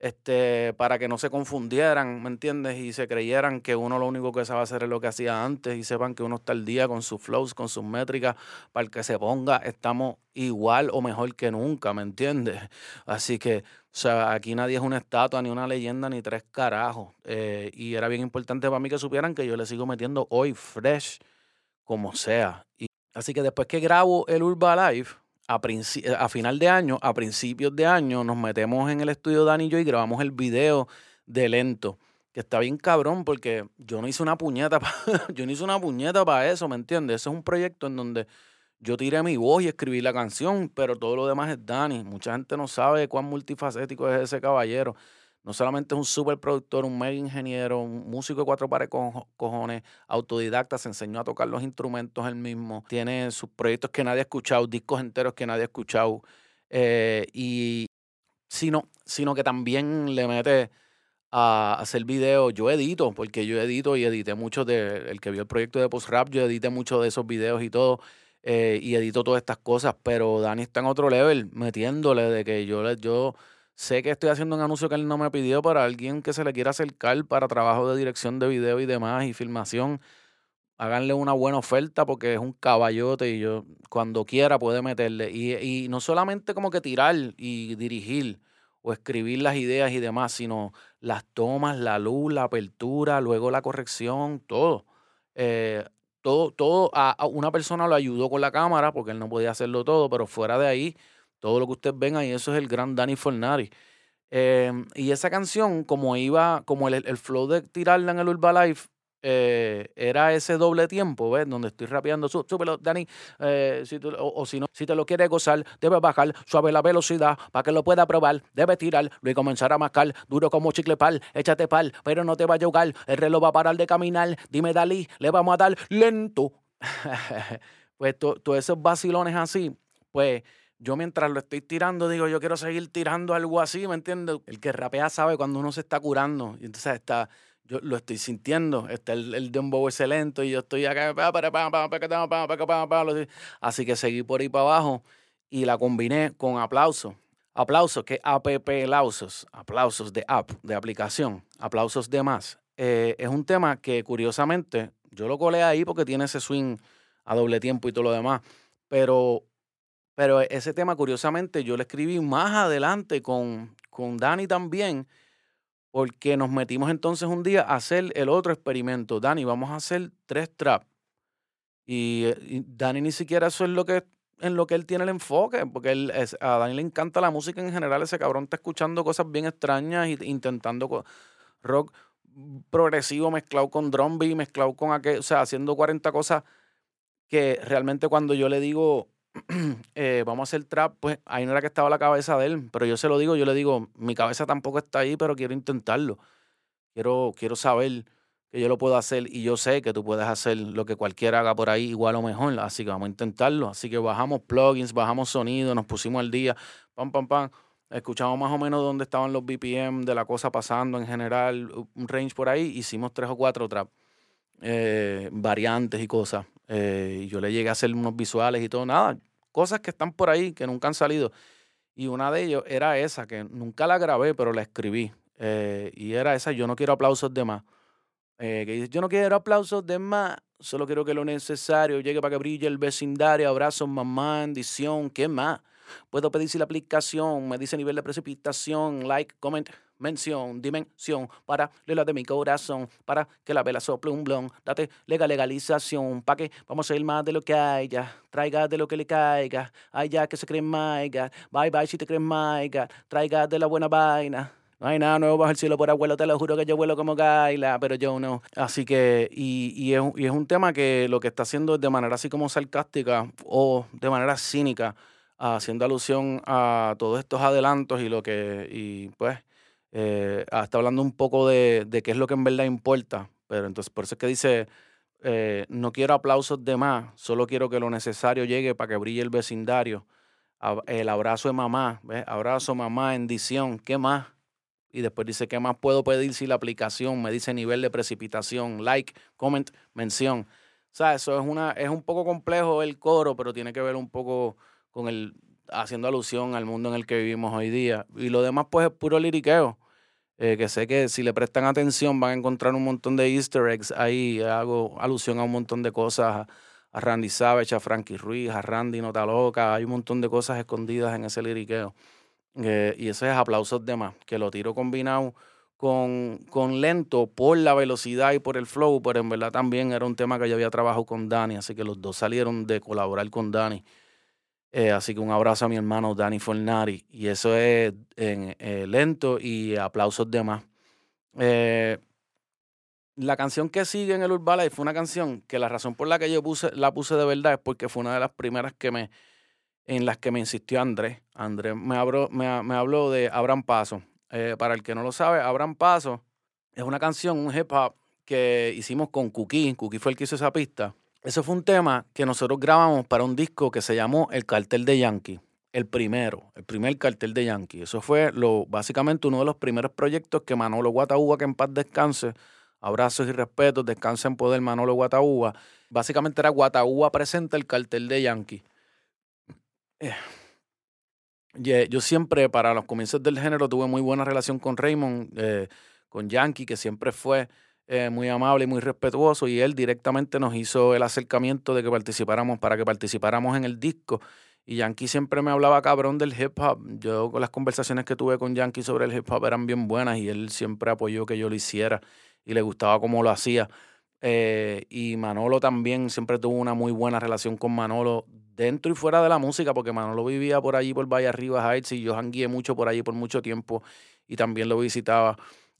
[SPEAKER 1] este, para que no se confundieran, ¿me entiendes? Y se creyeran que uno lo único que sabe hacer es lo que hacía antes y sepan que uno está al día con sus flows, con sus métricas, para el que se ponga, estamos igual o mejor que nunca, ¿me entiendes? Así que, o sea, aquí nadie es una estatua, ni una leyenda, ni tres carajos. Eh, y era bien importante para mí que supieran que yo le sigo metiendo hoy fresh, como sea. Y, así que después que grabo el Urba Life, a, a final de año, a principios de año, nos metemos en el estudio Dani y yo y grabamos el video de Lento, que está bien cabrón porque yo no hice una puñeta, yo no hice una puñeta para eso, ¿me entiendes? Ese es un proyecto en donde yo tiré mi voz y escribí la canción, pero todo lo demás es Dani. Mucha gente no sabe cuán multifacético es ese caballero. No solamente es un superproductor, un mega ingeniero, un músico de cuatro pares cojones, autodidacta, se enseñó a tocar los instrumentos él mismo, tiene sus proyectos que nadie ha escuchado, discos enteros que nadie ha escuchado, eh, y sino, sino que también le mete a hacer videos. Yo edito, porque yo edito y edité mucho de, el que vio el proyecto de Post Rap, yo edité muchos de esos videos y todo. Eh, y edito todas estas cosas, pero Dani está en otro level, metiéndole de que yo, yo Sé que estoy haciendo un anuncio que él no me pidió para alguien que se le quiera acercar para trabajo de dirección de video y demás y filmación. Háganle una buena oferta porque es un caballote y yo cuando quiera puede meterle. Y, y no solamente como que tirar y dirigir o escribir las ideas y demás, sino las tomas, la luz, la apertura, luego la corrección, todo. Eh, todo, todo a, una persona lo ayudó con la cámara porque él no podía hacerlo todo, pero fuera de ahí todo lo que ustedes ven ahí, eso es el gran Danny Fornari. Em, y esa canción, como iba, como el, el, flow de tirarla en el Urba Life, eh, era ese doble tiempo, ¿ves? Donde estoy rapeando, súbelo, Dani, eh, si o, si no, si te lo quieres gozar, debes bajar suave la velocidad para que lo pueda probar, debes tirar, luego comenzar a mascar, duro como chicle pal, échate pal, pero no te va a jugar, el reloj va a parar de caminar, dime Dalí, le vamos a dar lento. pues todos esos vacilones así, pues yo mientras lo estoy tirando, digo, yo quiero seguir tirando algo así, ¿me entiendes? El que rapea sabe cuando uno se está curando. Y entonces está, yo lo estoy sintiendo. Está el, el dembow ese lento y yo estoy acá. Así que seguí por ahí para abajo y la combiné con aplausos. Aplausos, que app aplausos, aplausos de app, de aplicación, aplausos de más. Eh, es un tema que curiosamente yo lo colé ahí porque tiene ese swing a doble tiempo y todo lo demás. Pero pero ese tema, curiosamente, yo lo escribí más adelante con, con Dani también, porque nos metimos entonces un día a hacer el otro experimento. Dani, vamos a hacer tres traps. Y, eh, Dani ni siquiera eso es lo que en lo que él tiene el enfoque, porque él, a Dani le encanta la música en general, ese cabrón está escuchando cosas bien extrañas e intentando rock progresivo mezclado con drum beat, mezclado con aquel, o sea, haciendo 40 cosas que realmente cuando yo le digo, eh, vamos a hacer trap, pues ahí no era que estaba la cabeza de él, pero yo se lo digo, yo le digo, mi cabeza tampoco está ahí, pero quiero intentarlo. Quiero, quiero saber que yo lo puedo hacer y yo sé que tú puedes hacer lo que cualquiera haga por ahí igual o mejor, así que vamos a intentarlo. Así que bajamos plugins, bajamos sonido, nos pusimos al día, pam, pam, pam. Escuchamos más o menos dónde estaban los BPM de la cosa pasando en general, un range por ahí, hicimos tres o cuatro trap, eh, variantes y cosas. Eh, yo le llegué a hacer unos visuales y todo, nada, cosas que están por ahí que nunca han salido. Y una de ellos era esa, que nunca la grabé, pero la escribí. Eh, y era esa, yo no quiero aplausos de más. Eh, que dice, yo no quiero aplausos de más, solo quiero que lo necesario llegue para que brille el vecindario, abrazos, mamá, bendición, ¿qué más? Puedo pedir si la aplicación me dice nivel de precipitación, like, comment, mención, dimensión, para la de mi corazón, para que la vela sople un blon, date legal legalización, para que vamos a ir más de lo que haya, traiga de lo que le caiga, allá que se cree maiga, bye bye si te crees maiga, traiga de la buena vaina. No hay nada nuevo bajo el cielo por abuelo, te lo juro que yo vuelo como Gaila, pero yo no. Así que, y, y, es, y es un tema que lo que está haciendo es de manera así como sarcástica o de manera cínica haciendo alusión a todos estos adelantos y lo que, y pues, eh, está hablando un poco de, de, qué es lo que en verdad importa. Pero entonces, por eso es que dice, eh, no quiero aplausos de más, solo quiero que lo necesario llegue para que brille el vecindario. El abrazo de mamá, ¿ves? Abrazo mamá, bendición, ¿qué más? Y después dice, ¿qué más puedo pedir si la aplicación me dice nivel de precipitación? Like, comment, mención. O sea, eso es, una, es un poco complejo el coro, pero tiene que ver un poco con el, haciendo alusión al mundo en el que vivimos hoy día. Y lo demás, pues, es puro liriqueo. Eh, que sé que si le prestan atención van a encontrar un montón de easter eggs ahí. Hago alusión a un montón de cosas, a, Randy Savage, a Frankie Ruiz, a Randy Nota Loca. Hay un montón de cosas escondidas en ese liriqueo. Eh, y ese es aplausos de más, que lo tiro combinado con, con lento por la velocidad y por el flow, pero en verdad también era un tema que yo había trabajado con Dani, así que los dos salieron de colaborar con Dani. Eh, así que un abrazo a mi hermano Dani Fornari. Y eso es en, eh, lento y aplausos de más. Eh, la canción que sigue en el Urbala fue una canción que la razón por la que yo puse, la puse de verdad es porque fue una de las primeras que me, en las que me insistió Andrés. Andrés me habló, me, habló de Abran Paso. para el que no lo sabe, Abran Paso es una canción, un hip hop que hicimos con Cookie. Cookie fue el que hizo esa pista. Eso fue un tema que nosotros grabamos para un disco que se llamó El Cartel de Yankee. El primero, el primer cartel de Yankee. Eso fue lo, básicamente uno de los primeros proyectos que Manolo Guataúba, que en paz descanse, abrazos y respetos, descansa en poder Manolo Guataúba. Básicamente era Guataúba presenta el cartel de Yankee. Eh, yo siempre, para los comienzos del género, tuve muy buena relación con Raymond, eh, con Yankee, que siempre fue eh, muy amable y muy respetuoso y él directamente nos hizo el acercamiento de que participáramos para que participáramos en el disco. Y Yankee siempre me hablaba cabrón del hip hop. Yo con las conversaciones que tuve con Yankee sobre el hip hop eran bien buenas y él siempre apoyó que yo lo hiciera y le gustaba cómo lo hacía. Eh, y Manolo también siempre tuvo una muy buena relación con Manolo dentro y fuera de la música, porque Manolo vivía por allí, por Valle Arriba Heights, y yo jangué mucho por allí por mucho tiempo y también lo visitaba.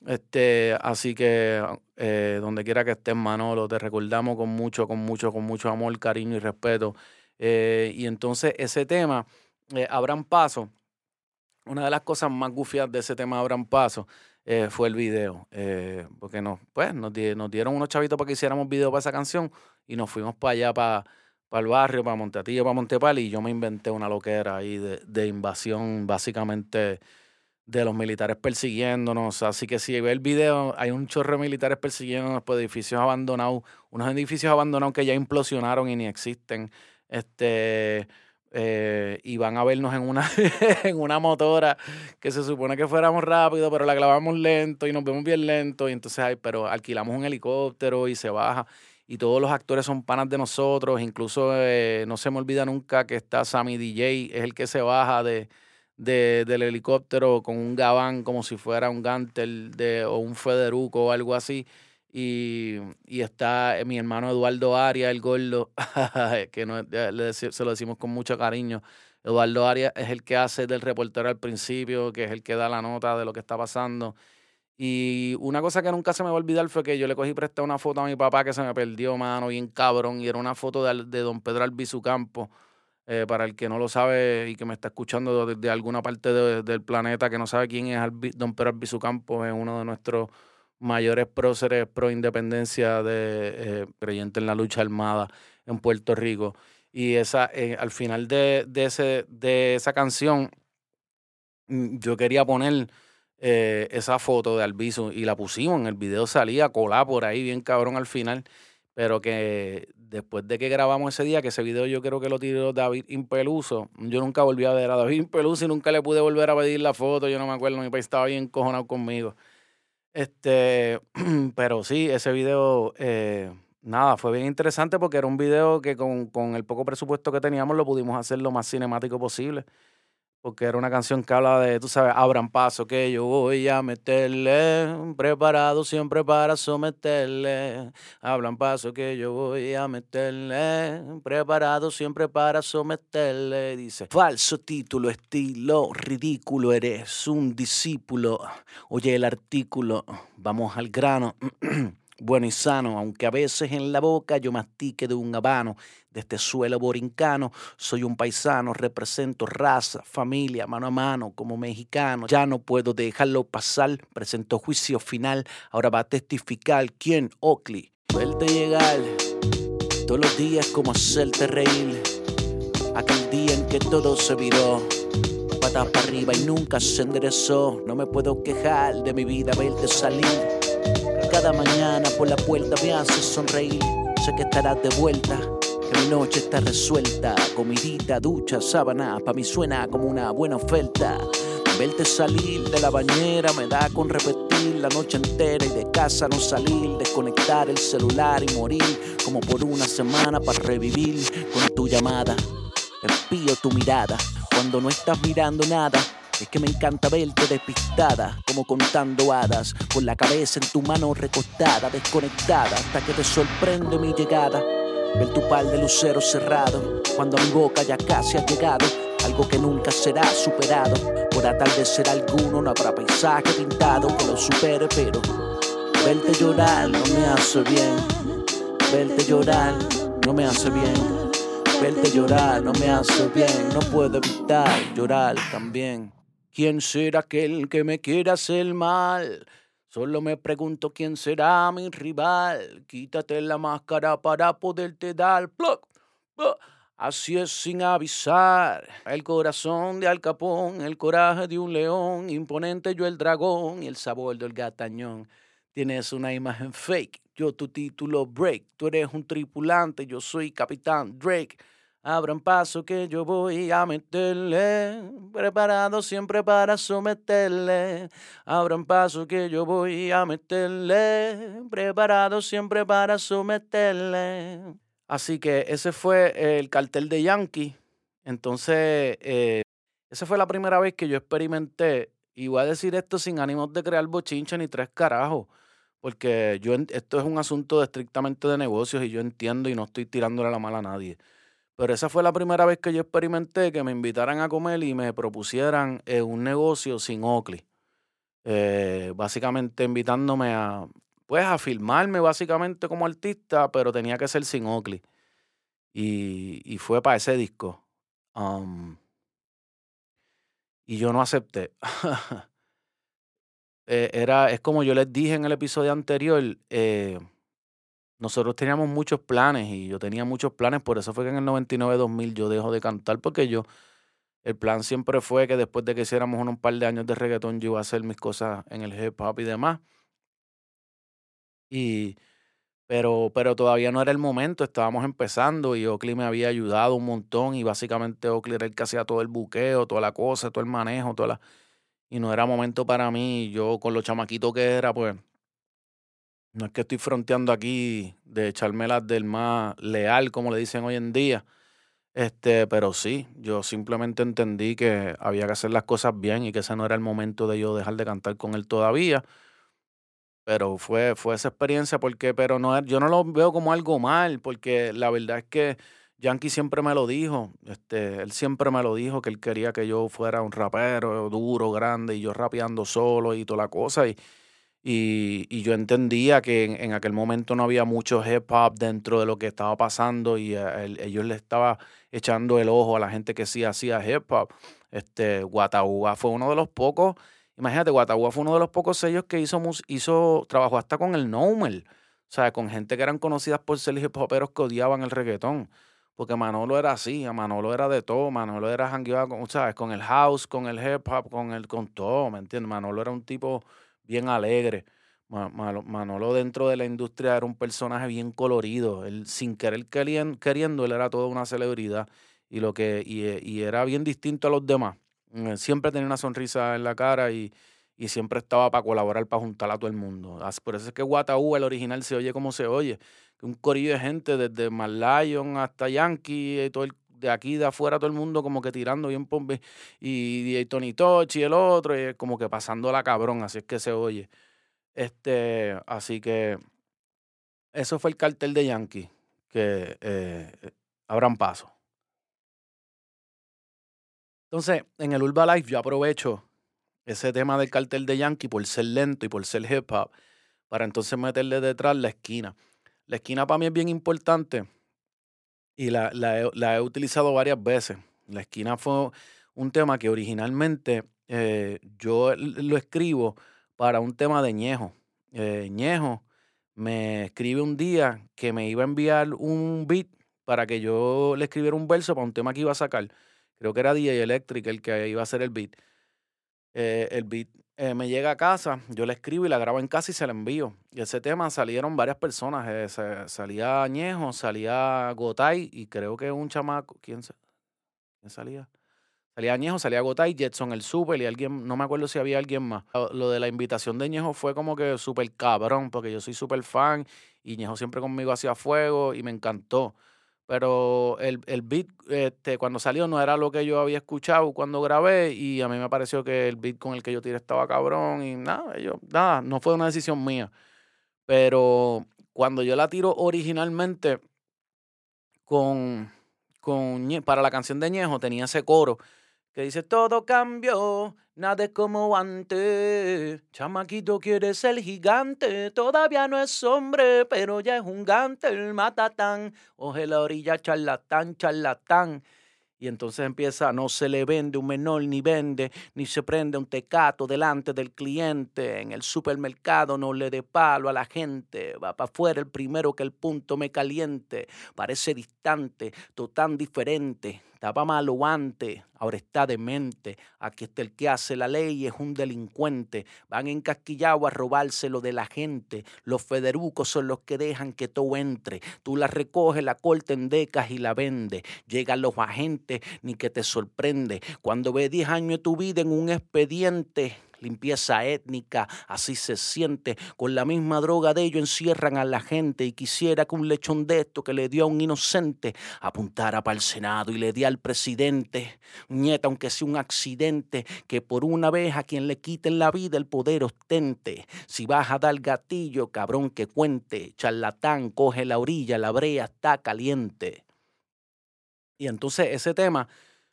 [SPEAKER 1] Este, así que eh, donde quiera que estés, Manolo, te recordamos con mucho, con mucho, con mucho amor, cariño y respeto. Eh, y entonces ese tema, eh, Abran Paso, una de las cosas más gufias de ese tema Abran Paso eh, fue el video. porque nos, pues, nos, dieron unos chavitos para que hiciéramos video para esa canción y nos fuimos para allá, para, para el barrio, para Montetillo, para Montepal, y yo me inventé una loquera ahí de, de invasión, básicamente de los militares persiguiéndonos. Así que si ve el video, hay un chorro de militares persiguiéndonos por edificios abandonados, unos edificios abandonados que ya implosionaron y ni existen. Este, eh, y van a vernos en una, en una motora que se supone que fuéramos rápido, pero la clavamos lento y nos vemos bien lento. Y entonces, ay, pero alquilamos un helicóptero y se baja. Y todos los actores son panas de nosotros. Incluso eh, no se me olvida nunca que está Sammy DJ, es el que se baja de, de, del helicóptero con un gabán como si fuera un Gantel de, o un Federuco o algo así. Y, y está mi hermano Eduardo Arias, el gordo, que no, se lo decimos con mucho cariño. Eduardo Arias es el que hace del reportero al principio, que es el que da la nota de lo que está pasando. Y una cosa que nunca se me va a olvidar fue que yo le cogí prestar una foto a mi papá que se me perdió, mano, bien cabrón, y era una foto de, de don Pedro Albizu Campo eh, para el que no lo sabe y que me está escuchando desde alguna parte del planeta que no sabe quién es don Pedro Albizu Campos, es uno de nuestros mayores próceres pro independencia de eh, creyente en la lucha armada en Puerto Rico. Y esa, eh, al final de, de, ese, de esa canción, mm, yo quería poner esa foto de Albizu y la pusimos en el video, salía colada por ahí, bien cabrón al final, pero que después de que grabamos ese día, que ese video yo creo que lo tiró David Impeluso, yo nunca volví a ver a David Impeluso y nunca le pude volver a pedir la foto, yo no me acuerdo, mi país estaba bien cojonado conmigo. Este, pero sí, ese video, eh, nada, fue bien interesante porque era un video que con, con el poco presupuesto que teníamos lo pudimos hacer lo más cinemático posible porque era una canción que habla de, tú sabes, abran paso que yo voy a meterle, preparado siempre para someterle, abran paso que yo voy a meterle, preparado siempre para someterle, dice, falso título, estilo, ridículo, eres un discípulo, oye el artículo, vamos al grano. bueno y sano, aunque a veces en la boca yo mastique de un habano. De este suelo borincano, soy un paisano, represento raza, familia, mano a mano, como mexicano. Ya no puedo dejarlo pasar, presento juicio final, ahora va a testificar quién, Oakley. Verte llegar todos los días como hacerte reír. Aquel día en que todo se viró patas para arriba y nunca se enderezó. No me puedo quejar de mi vida, verte salir. Cada mañana por la puerta me hace sonreír. Sé que estarás de vuelta, que mi noche está resuelta. Comidita, ducha, sábana, pa' mí suena como una buena oferta. Verte salir de la bañera me da con repetir la noche entera y de casa no salir, desconectar el celular y morir como por una semana para revivir con tu llamada. Espío tu mirada cuando no estás mirando nada. Es que me encanta verte despistada, como contando hadas, con la cabeza en tu mano recostada, desconectada, hasta que te sorprende mi llegada. Ver tu par de luceros cerrado, cuando a mi boca ya casi ha llegado, algo que nunca será superado. Por atardecer alguno no habrá paisaje pintado que lo supere, pero verte llorar no me hace bien. Verte llorar no me hace bien. Verte llorar no me hace bien. No puedo evitar llorar también. ¿Quién será aquel que me quiera hacer mal? Solo me pregunto quién será mi rival. Quítate la máscara para poderte dar. ¡Pluck! ¡Pluck! Así es sin avisar. El corazón de Al Capón, el coraje de un león, imponente yo el dragón y el sabor del gatañón. Tienes una imagen fake, yo tu título break. Tú eres un tripulante, yo soy capitán Drake. Abran paso que yo voy a meterle, preparado siempre para someterle. Abran paso que yo voy a meterle, preparado siempre para someterle. Así que ese fue el cartel de Yankee. Entonces, eh, esa fue la primera vez que yo experimenté, y voy a decir esto sin ánimos de crear bochincha ni tres carajos, porque yo esto es un asunto estrictamente de negocios y yo entiendo y no estoy tirándole la mala a nadie. Pero esa fue la primera vez que yo experimenté que me invitaran a comer y me propusieran eh, un negocio sin Oakley. Eh, básicamente invitándome a, pues, a filmarme básicamente como artista, pero tenía que ser sin Oakley. Y, y fue para ese disco. Um, y yo no acepté. Eh, era, es como yo les dije en el episodio anterior, nosotros teníamos muchos planes y yo tenía muchos planes, por eso fue que en el 99-2000 yo dejo de cantar porque yo, el plan siempre fue que después de que hiciéramos un par de años de reggaetón yo iba a hacer mis cosas en el hip hop y demás. Y, pero, pero todavía no era el momento, estábamos empezando y Oakley me había ayudado un montón y básicamente Oakley era el que hacía todo el buqueo, toda la cosa, todo el manejo, toda la... Y no era momento para mí, yo con lo chamaquito que era, pues no es que estoy fronteando aquí de echarme las del más leal, como le dicen hoy en día. Este, pero sí, yo simplemente entendí que había que hacer las cosas bien y que ese no era el momento de yo dejar de cantar con él todavía. Pero fue, fue esa experiencia porque, pero no, yo no lo veo como algo mal, porque la verdad es que Yankee siempre me lo dijo, este, él siempre me lo dijo que él quería que yo fuera un rapero duro, grande, y yo rapeando solo y toda la cosa. Y, y, y yo entendía que en, aquel momento no había mucho hip hop dentro de lo que estaba pasando y ellos le estaba echando el ojo a la gente que sí hacía hip hop. Este, Guataúba fue uno de los pocos, imagínate, Guataúba fue uno de los pocos sellos que hizo, hizo trabajó hasta con el Nomel, o sea, con gente que eran conocidas por ser hip hoperos que odiaban el reggaetón. Porque Manolo era así, a Manolo era de todo, Manolo era jangueado con, ¿sabes? con el house, con el hip hop, con el, con todo, ¿me entiendes? Manolo era un tipo bien alegre. Manolo dentro de la industria era un personaje bien colorido. Él, sin querer queriendo, él era toda una celebridad y, lo que, y, era bien distinto a los demás. Mm, siempre tenía una sonrisa en la cara y, y siempre estaba para colaborar, para juntar a todo el mundo. Por eso es que Guataú, el original, se oye como se oye. Un corillo de gente, desde Marlion hasta Yankee, y todo el, de aquí de afuera, todo el mundo como que tirando bien pompe. Y, y Tony Tochi y el otro, y como que pasando la cabrón, así es que se oye. Este, así que eso fue el cartel de Yankee, que eh, abran paso. Entonces, en el Urba Life yo aprovecho ese tema del cartel de Yankee por ser lento y por ser hip hop, para entonces meterle detrás la esquina. La esquina para mí es bien importante y la, he, utilizado varias veces. La esquina fue un tema que originalmente eh, yo lo escribo para un tema de Ñejo. Eh, Ñejo me escribe un día que me iba a enviar un beat para que yo le escribiera un verso para un tema que iba a sacar. Creo que era DJ Electric el que iba a hacer el beat. Eh, el beat eh, me llega a casa, yo le escribo y la grabo en casa y se la envío. Y ese tema salieron varias personas. Eh, salía Añejo, salía Gotay y creo que un chamaco. ¿Quién, ¿quién salía? Salía Añejo, salía Gotay, Jetson el Super y alguien, no me acuerdo si había alguien más. Lo de la invitación de Ñejo fue como que súper cabrón, porque yo soy súper fan y Ñejo siempre conmigo hacía fuego y me encantó pero el, el beat este, cuando salió no era lo que yo había escuchado cuando grabé y a mí me pareció que el beat con el que yo tiré estaba cabrón y nada, yo, nada, no fue una decisión mía. Pero cuando yo la tiro originalmente con, con para la canción de Ñejo tenía ese coro que dice todo cambió, nada como antes. Chamaquito quiere ser gigante, todavía no es hombre, pero ya es un gante, el matatán. Oje la orilla, charlatán, charlatán. Y entonces empieza, no se le vende un menor ni vende, ni se prende un tecato delante del cliente. En el supermercado no le dé palo a la gente. Va para afuera el primero que el punto me caliente. Parece distante, todo tan diferente. Estaba malo antes, ahora está demente. Aquí está el que hace la ley, es un delincuente. Van encasquillados a robárselo de la gente. Los federucos son los que dejan que todo entre. Tú la recoges, la corta en decas y la vende. Llegan los agentes, ni que te sorprende. Cuando ve 10 años de tu vida en un expediente limpieza étnica, así se siente. Con la misma droga de ellos encierran a la gente y quisiera que un lechón de esto que le dio a un inocente apuntara para el Senado y le diera al presidente, nieta, aunque sea un accidente, que por una vez a quien le quiten la vida el poder ostente. Si vas a dar gatillo, cabrón que cuente, charlatán, coge la orilla, la brea está caliente. Y entonces ese tema,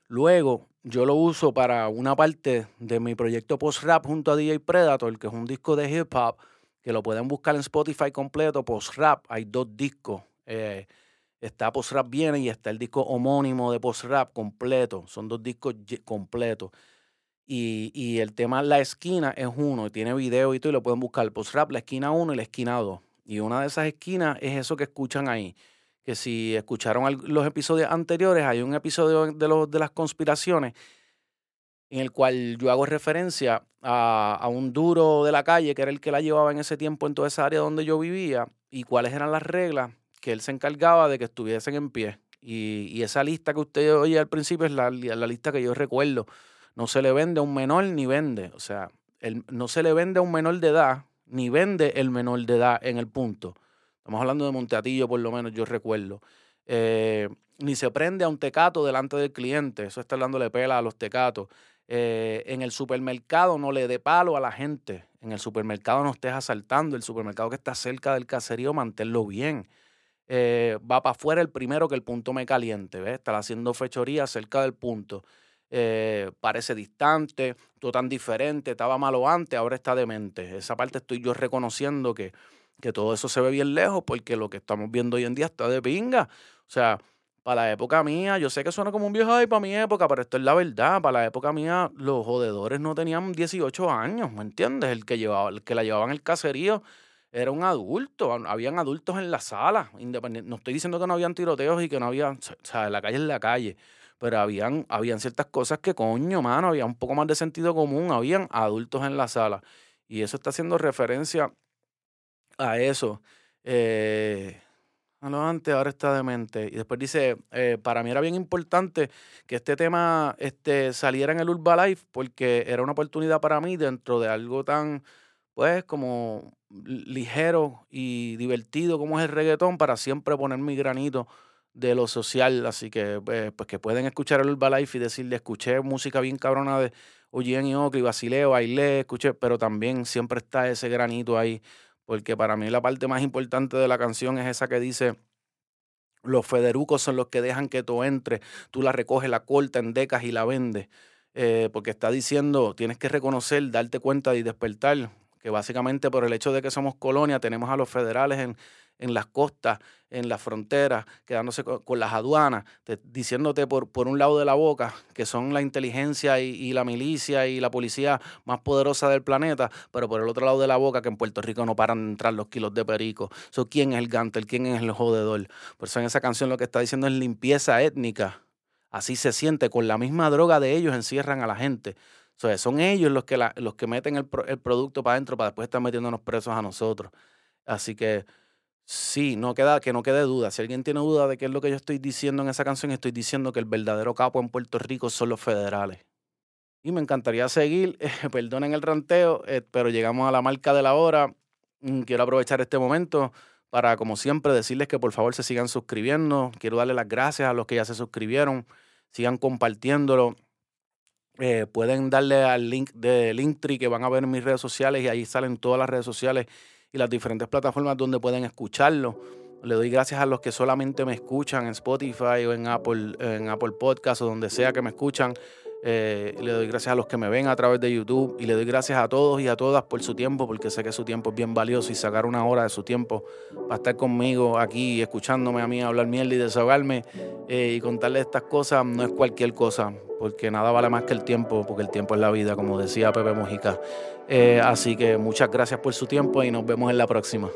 [SPEAKER 1] luego yo lo uso para una parte de mi proyecto post-rap junto a DJ Predator, que es un disco de hip hop, que lo pueden buscar en Spotify completo, post-rap. Hay dos discos. Eh, está post-rap viene y está el disco homónimo de post-rap completo. Son dos discos completos. Y, y, el tema La Esquina es uno, tiene video y todo, y lo pueden buscar. Post-rap, la esquina 1 y la esquina 2. Y una de esas esquinas es eso que escuchan ahí que si escucharon los episodios anteriores, hay un episodio de, los, de las conspiraciones en el cual yo hago referencia a, un duro de la calle, que era el que la llevaba en ese tiempo en toda esa área donde yo vivía, y cuáles eran las reglas que él se encargaba de que estuviesen en pie. Y, esa lista que usted oye al principio es la, la, lista que yo recuerdo. No se le vende a un menor ni vende. O sea, no se le vende a un menor de edad, ni vende el menor de edad en el punto. Estamos hablando de Monteatillo, por lo menos yo recuerdo. Eh, ni se prende a un tecato delante del cliente. Eso está dándole pela a los tecatos. Eh, en el supermercado no le dé palo a la gente. En el supermercado no estés asaltando. El supermercado que está cerca del caserío, manténlo bien. Eh, va para afuera el primero que el punto me caliente. ¿ves? Está haciendo fechoría cerca del punto. parece distante, todo tan diferente, estaba malo antes, ahora está demente. Esa parte estoy yo reconociendo que que todo eso se ve bien lejos porque lo que estamos viendo hoy en día está de pinga. O sea, para la época mía, yo sé que suena como un viejo ahí para mi época, pero esto es la verdad. Para la época mía, los jodedores no tenían 18 años, ¿me entiendes? El que, llevaba, el que la llevaban el caserío era un adulto. Habían adultos en la sala. No estoy diciendo que no habían tiroteos y que no había. O sea, la calle es la calle. Pero habían, habían ciertas cosas que, coño, mano, había un poco más de sentido común. Habían adultos en la sala. Y eso está haciendo referencia a eso. Eh, antes, ahora está demente. Y después dice, eh, para mí era bien importante que este tema este, saliera en el Urbalife porque era una oportunidad para mí dentro de algo tan, pues, como ligero y divertido como es el reggaetón para siempre poner mi granito de lo social. Así que, pues, pues que pueden escuchar el Urbalife y decirle, escuché música bien cabrona de Oyen y Ocli, Basileo, bailé, escuché, pero también siempre está ese granito ahí porque para mí la parte más importante de la canción es esa que dice, los federucos son los que dejan que tú entre, tú la recoges, la corta en decas y la vendes. Eh, porque está diciendo, tienes que reconocer, darte cuenta y despertar que básicamente por el hecho de que somos colonia tenemos a los federales en, en las costas, en las fronteras, quedándose con, las aduanas, diciéndote por, por un lado de la boca que son la inteligencia y, la milicia y la policía más poderosa del planeta, pero por el otro lado de la boca que en Puerto Rico no paran de entrar los kilos de perico. So, ¿Quién es el gantel? ¿Quién es el jodedor? Por eso en esa canción lo que está diciendo es limpieza étnica. Así se siente, con la misma droga de ellos encierran a la gente. son ellos los que, los que meten el, el producto para adentro para después estar metiéndonos presos a nosotros. Así que Sí, no queda, que no quede duda. Si alguien tiene duda de qué es lo que yo estoy diciendo en esa canción, estoy diciendo que el verdadero capo en Puerto Rico son los federales. Y me encantaría seguir, eh, perdonen el ranteo, eh, pero llegamos a la marca de la hora. Mm, quiero aprovechar este momento para, como siempre, decirles que por favor se sigan suscribiendo. Quiero darle las gracias a los que ya se suscribieron. Sigan compartiéndolo. Eh, pueden darle al link de Linktree que van a ver en mis redes sociales y ahí salen todas las redes sociales y las diferentes plataformas donde pueden escucharlo. Le doy gracias a los que solamente me escuchan en Spotify o en Apple, en Apple Podcast o donde sea que me escuchan. Eh, le doy gracias a los que me ven a través de YouTube y le doy gracias a todos y a todas por su tiempo, porque sé que su tiempo es bien valioso y sacar una hora de su tiempo para estar conmigo aquí, escuchándome a mí hablar mierda y desahogarme eh, y contarle estas cosas no es cualquier cosa, porque nada vale más que el tiempo, porque el tiempo es la vida, como decía Pepe Mujica. Eh, así que muchas gracias por su tiempo y nos vemos en la próxima.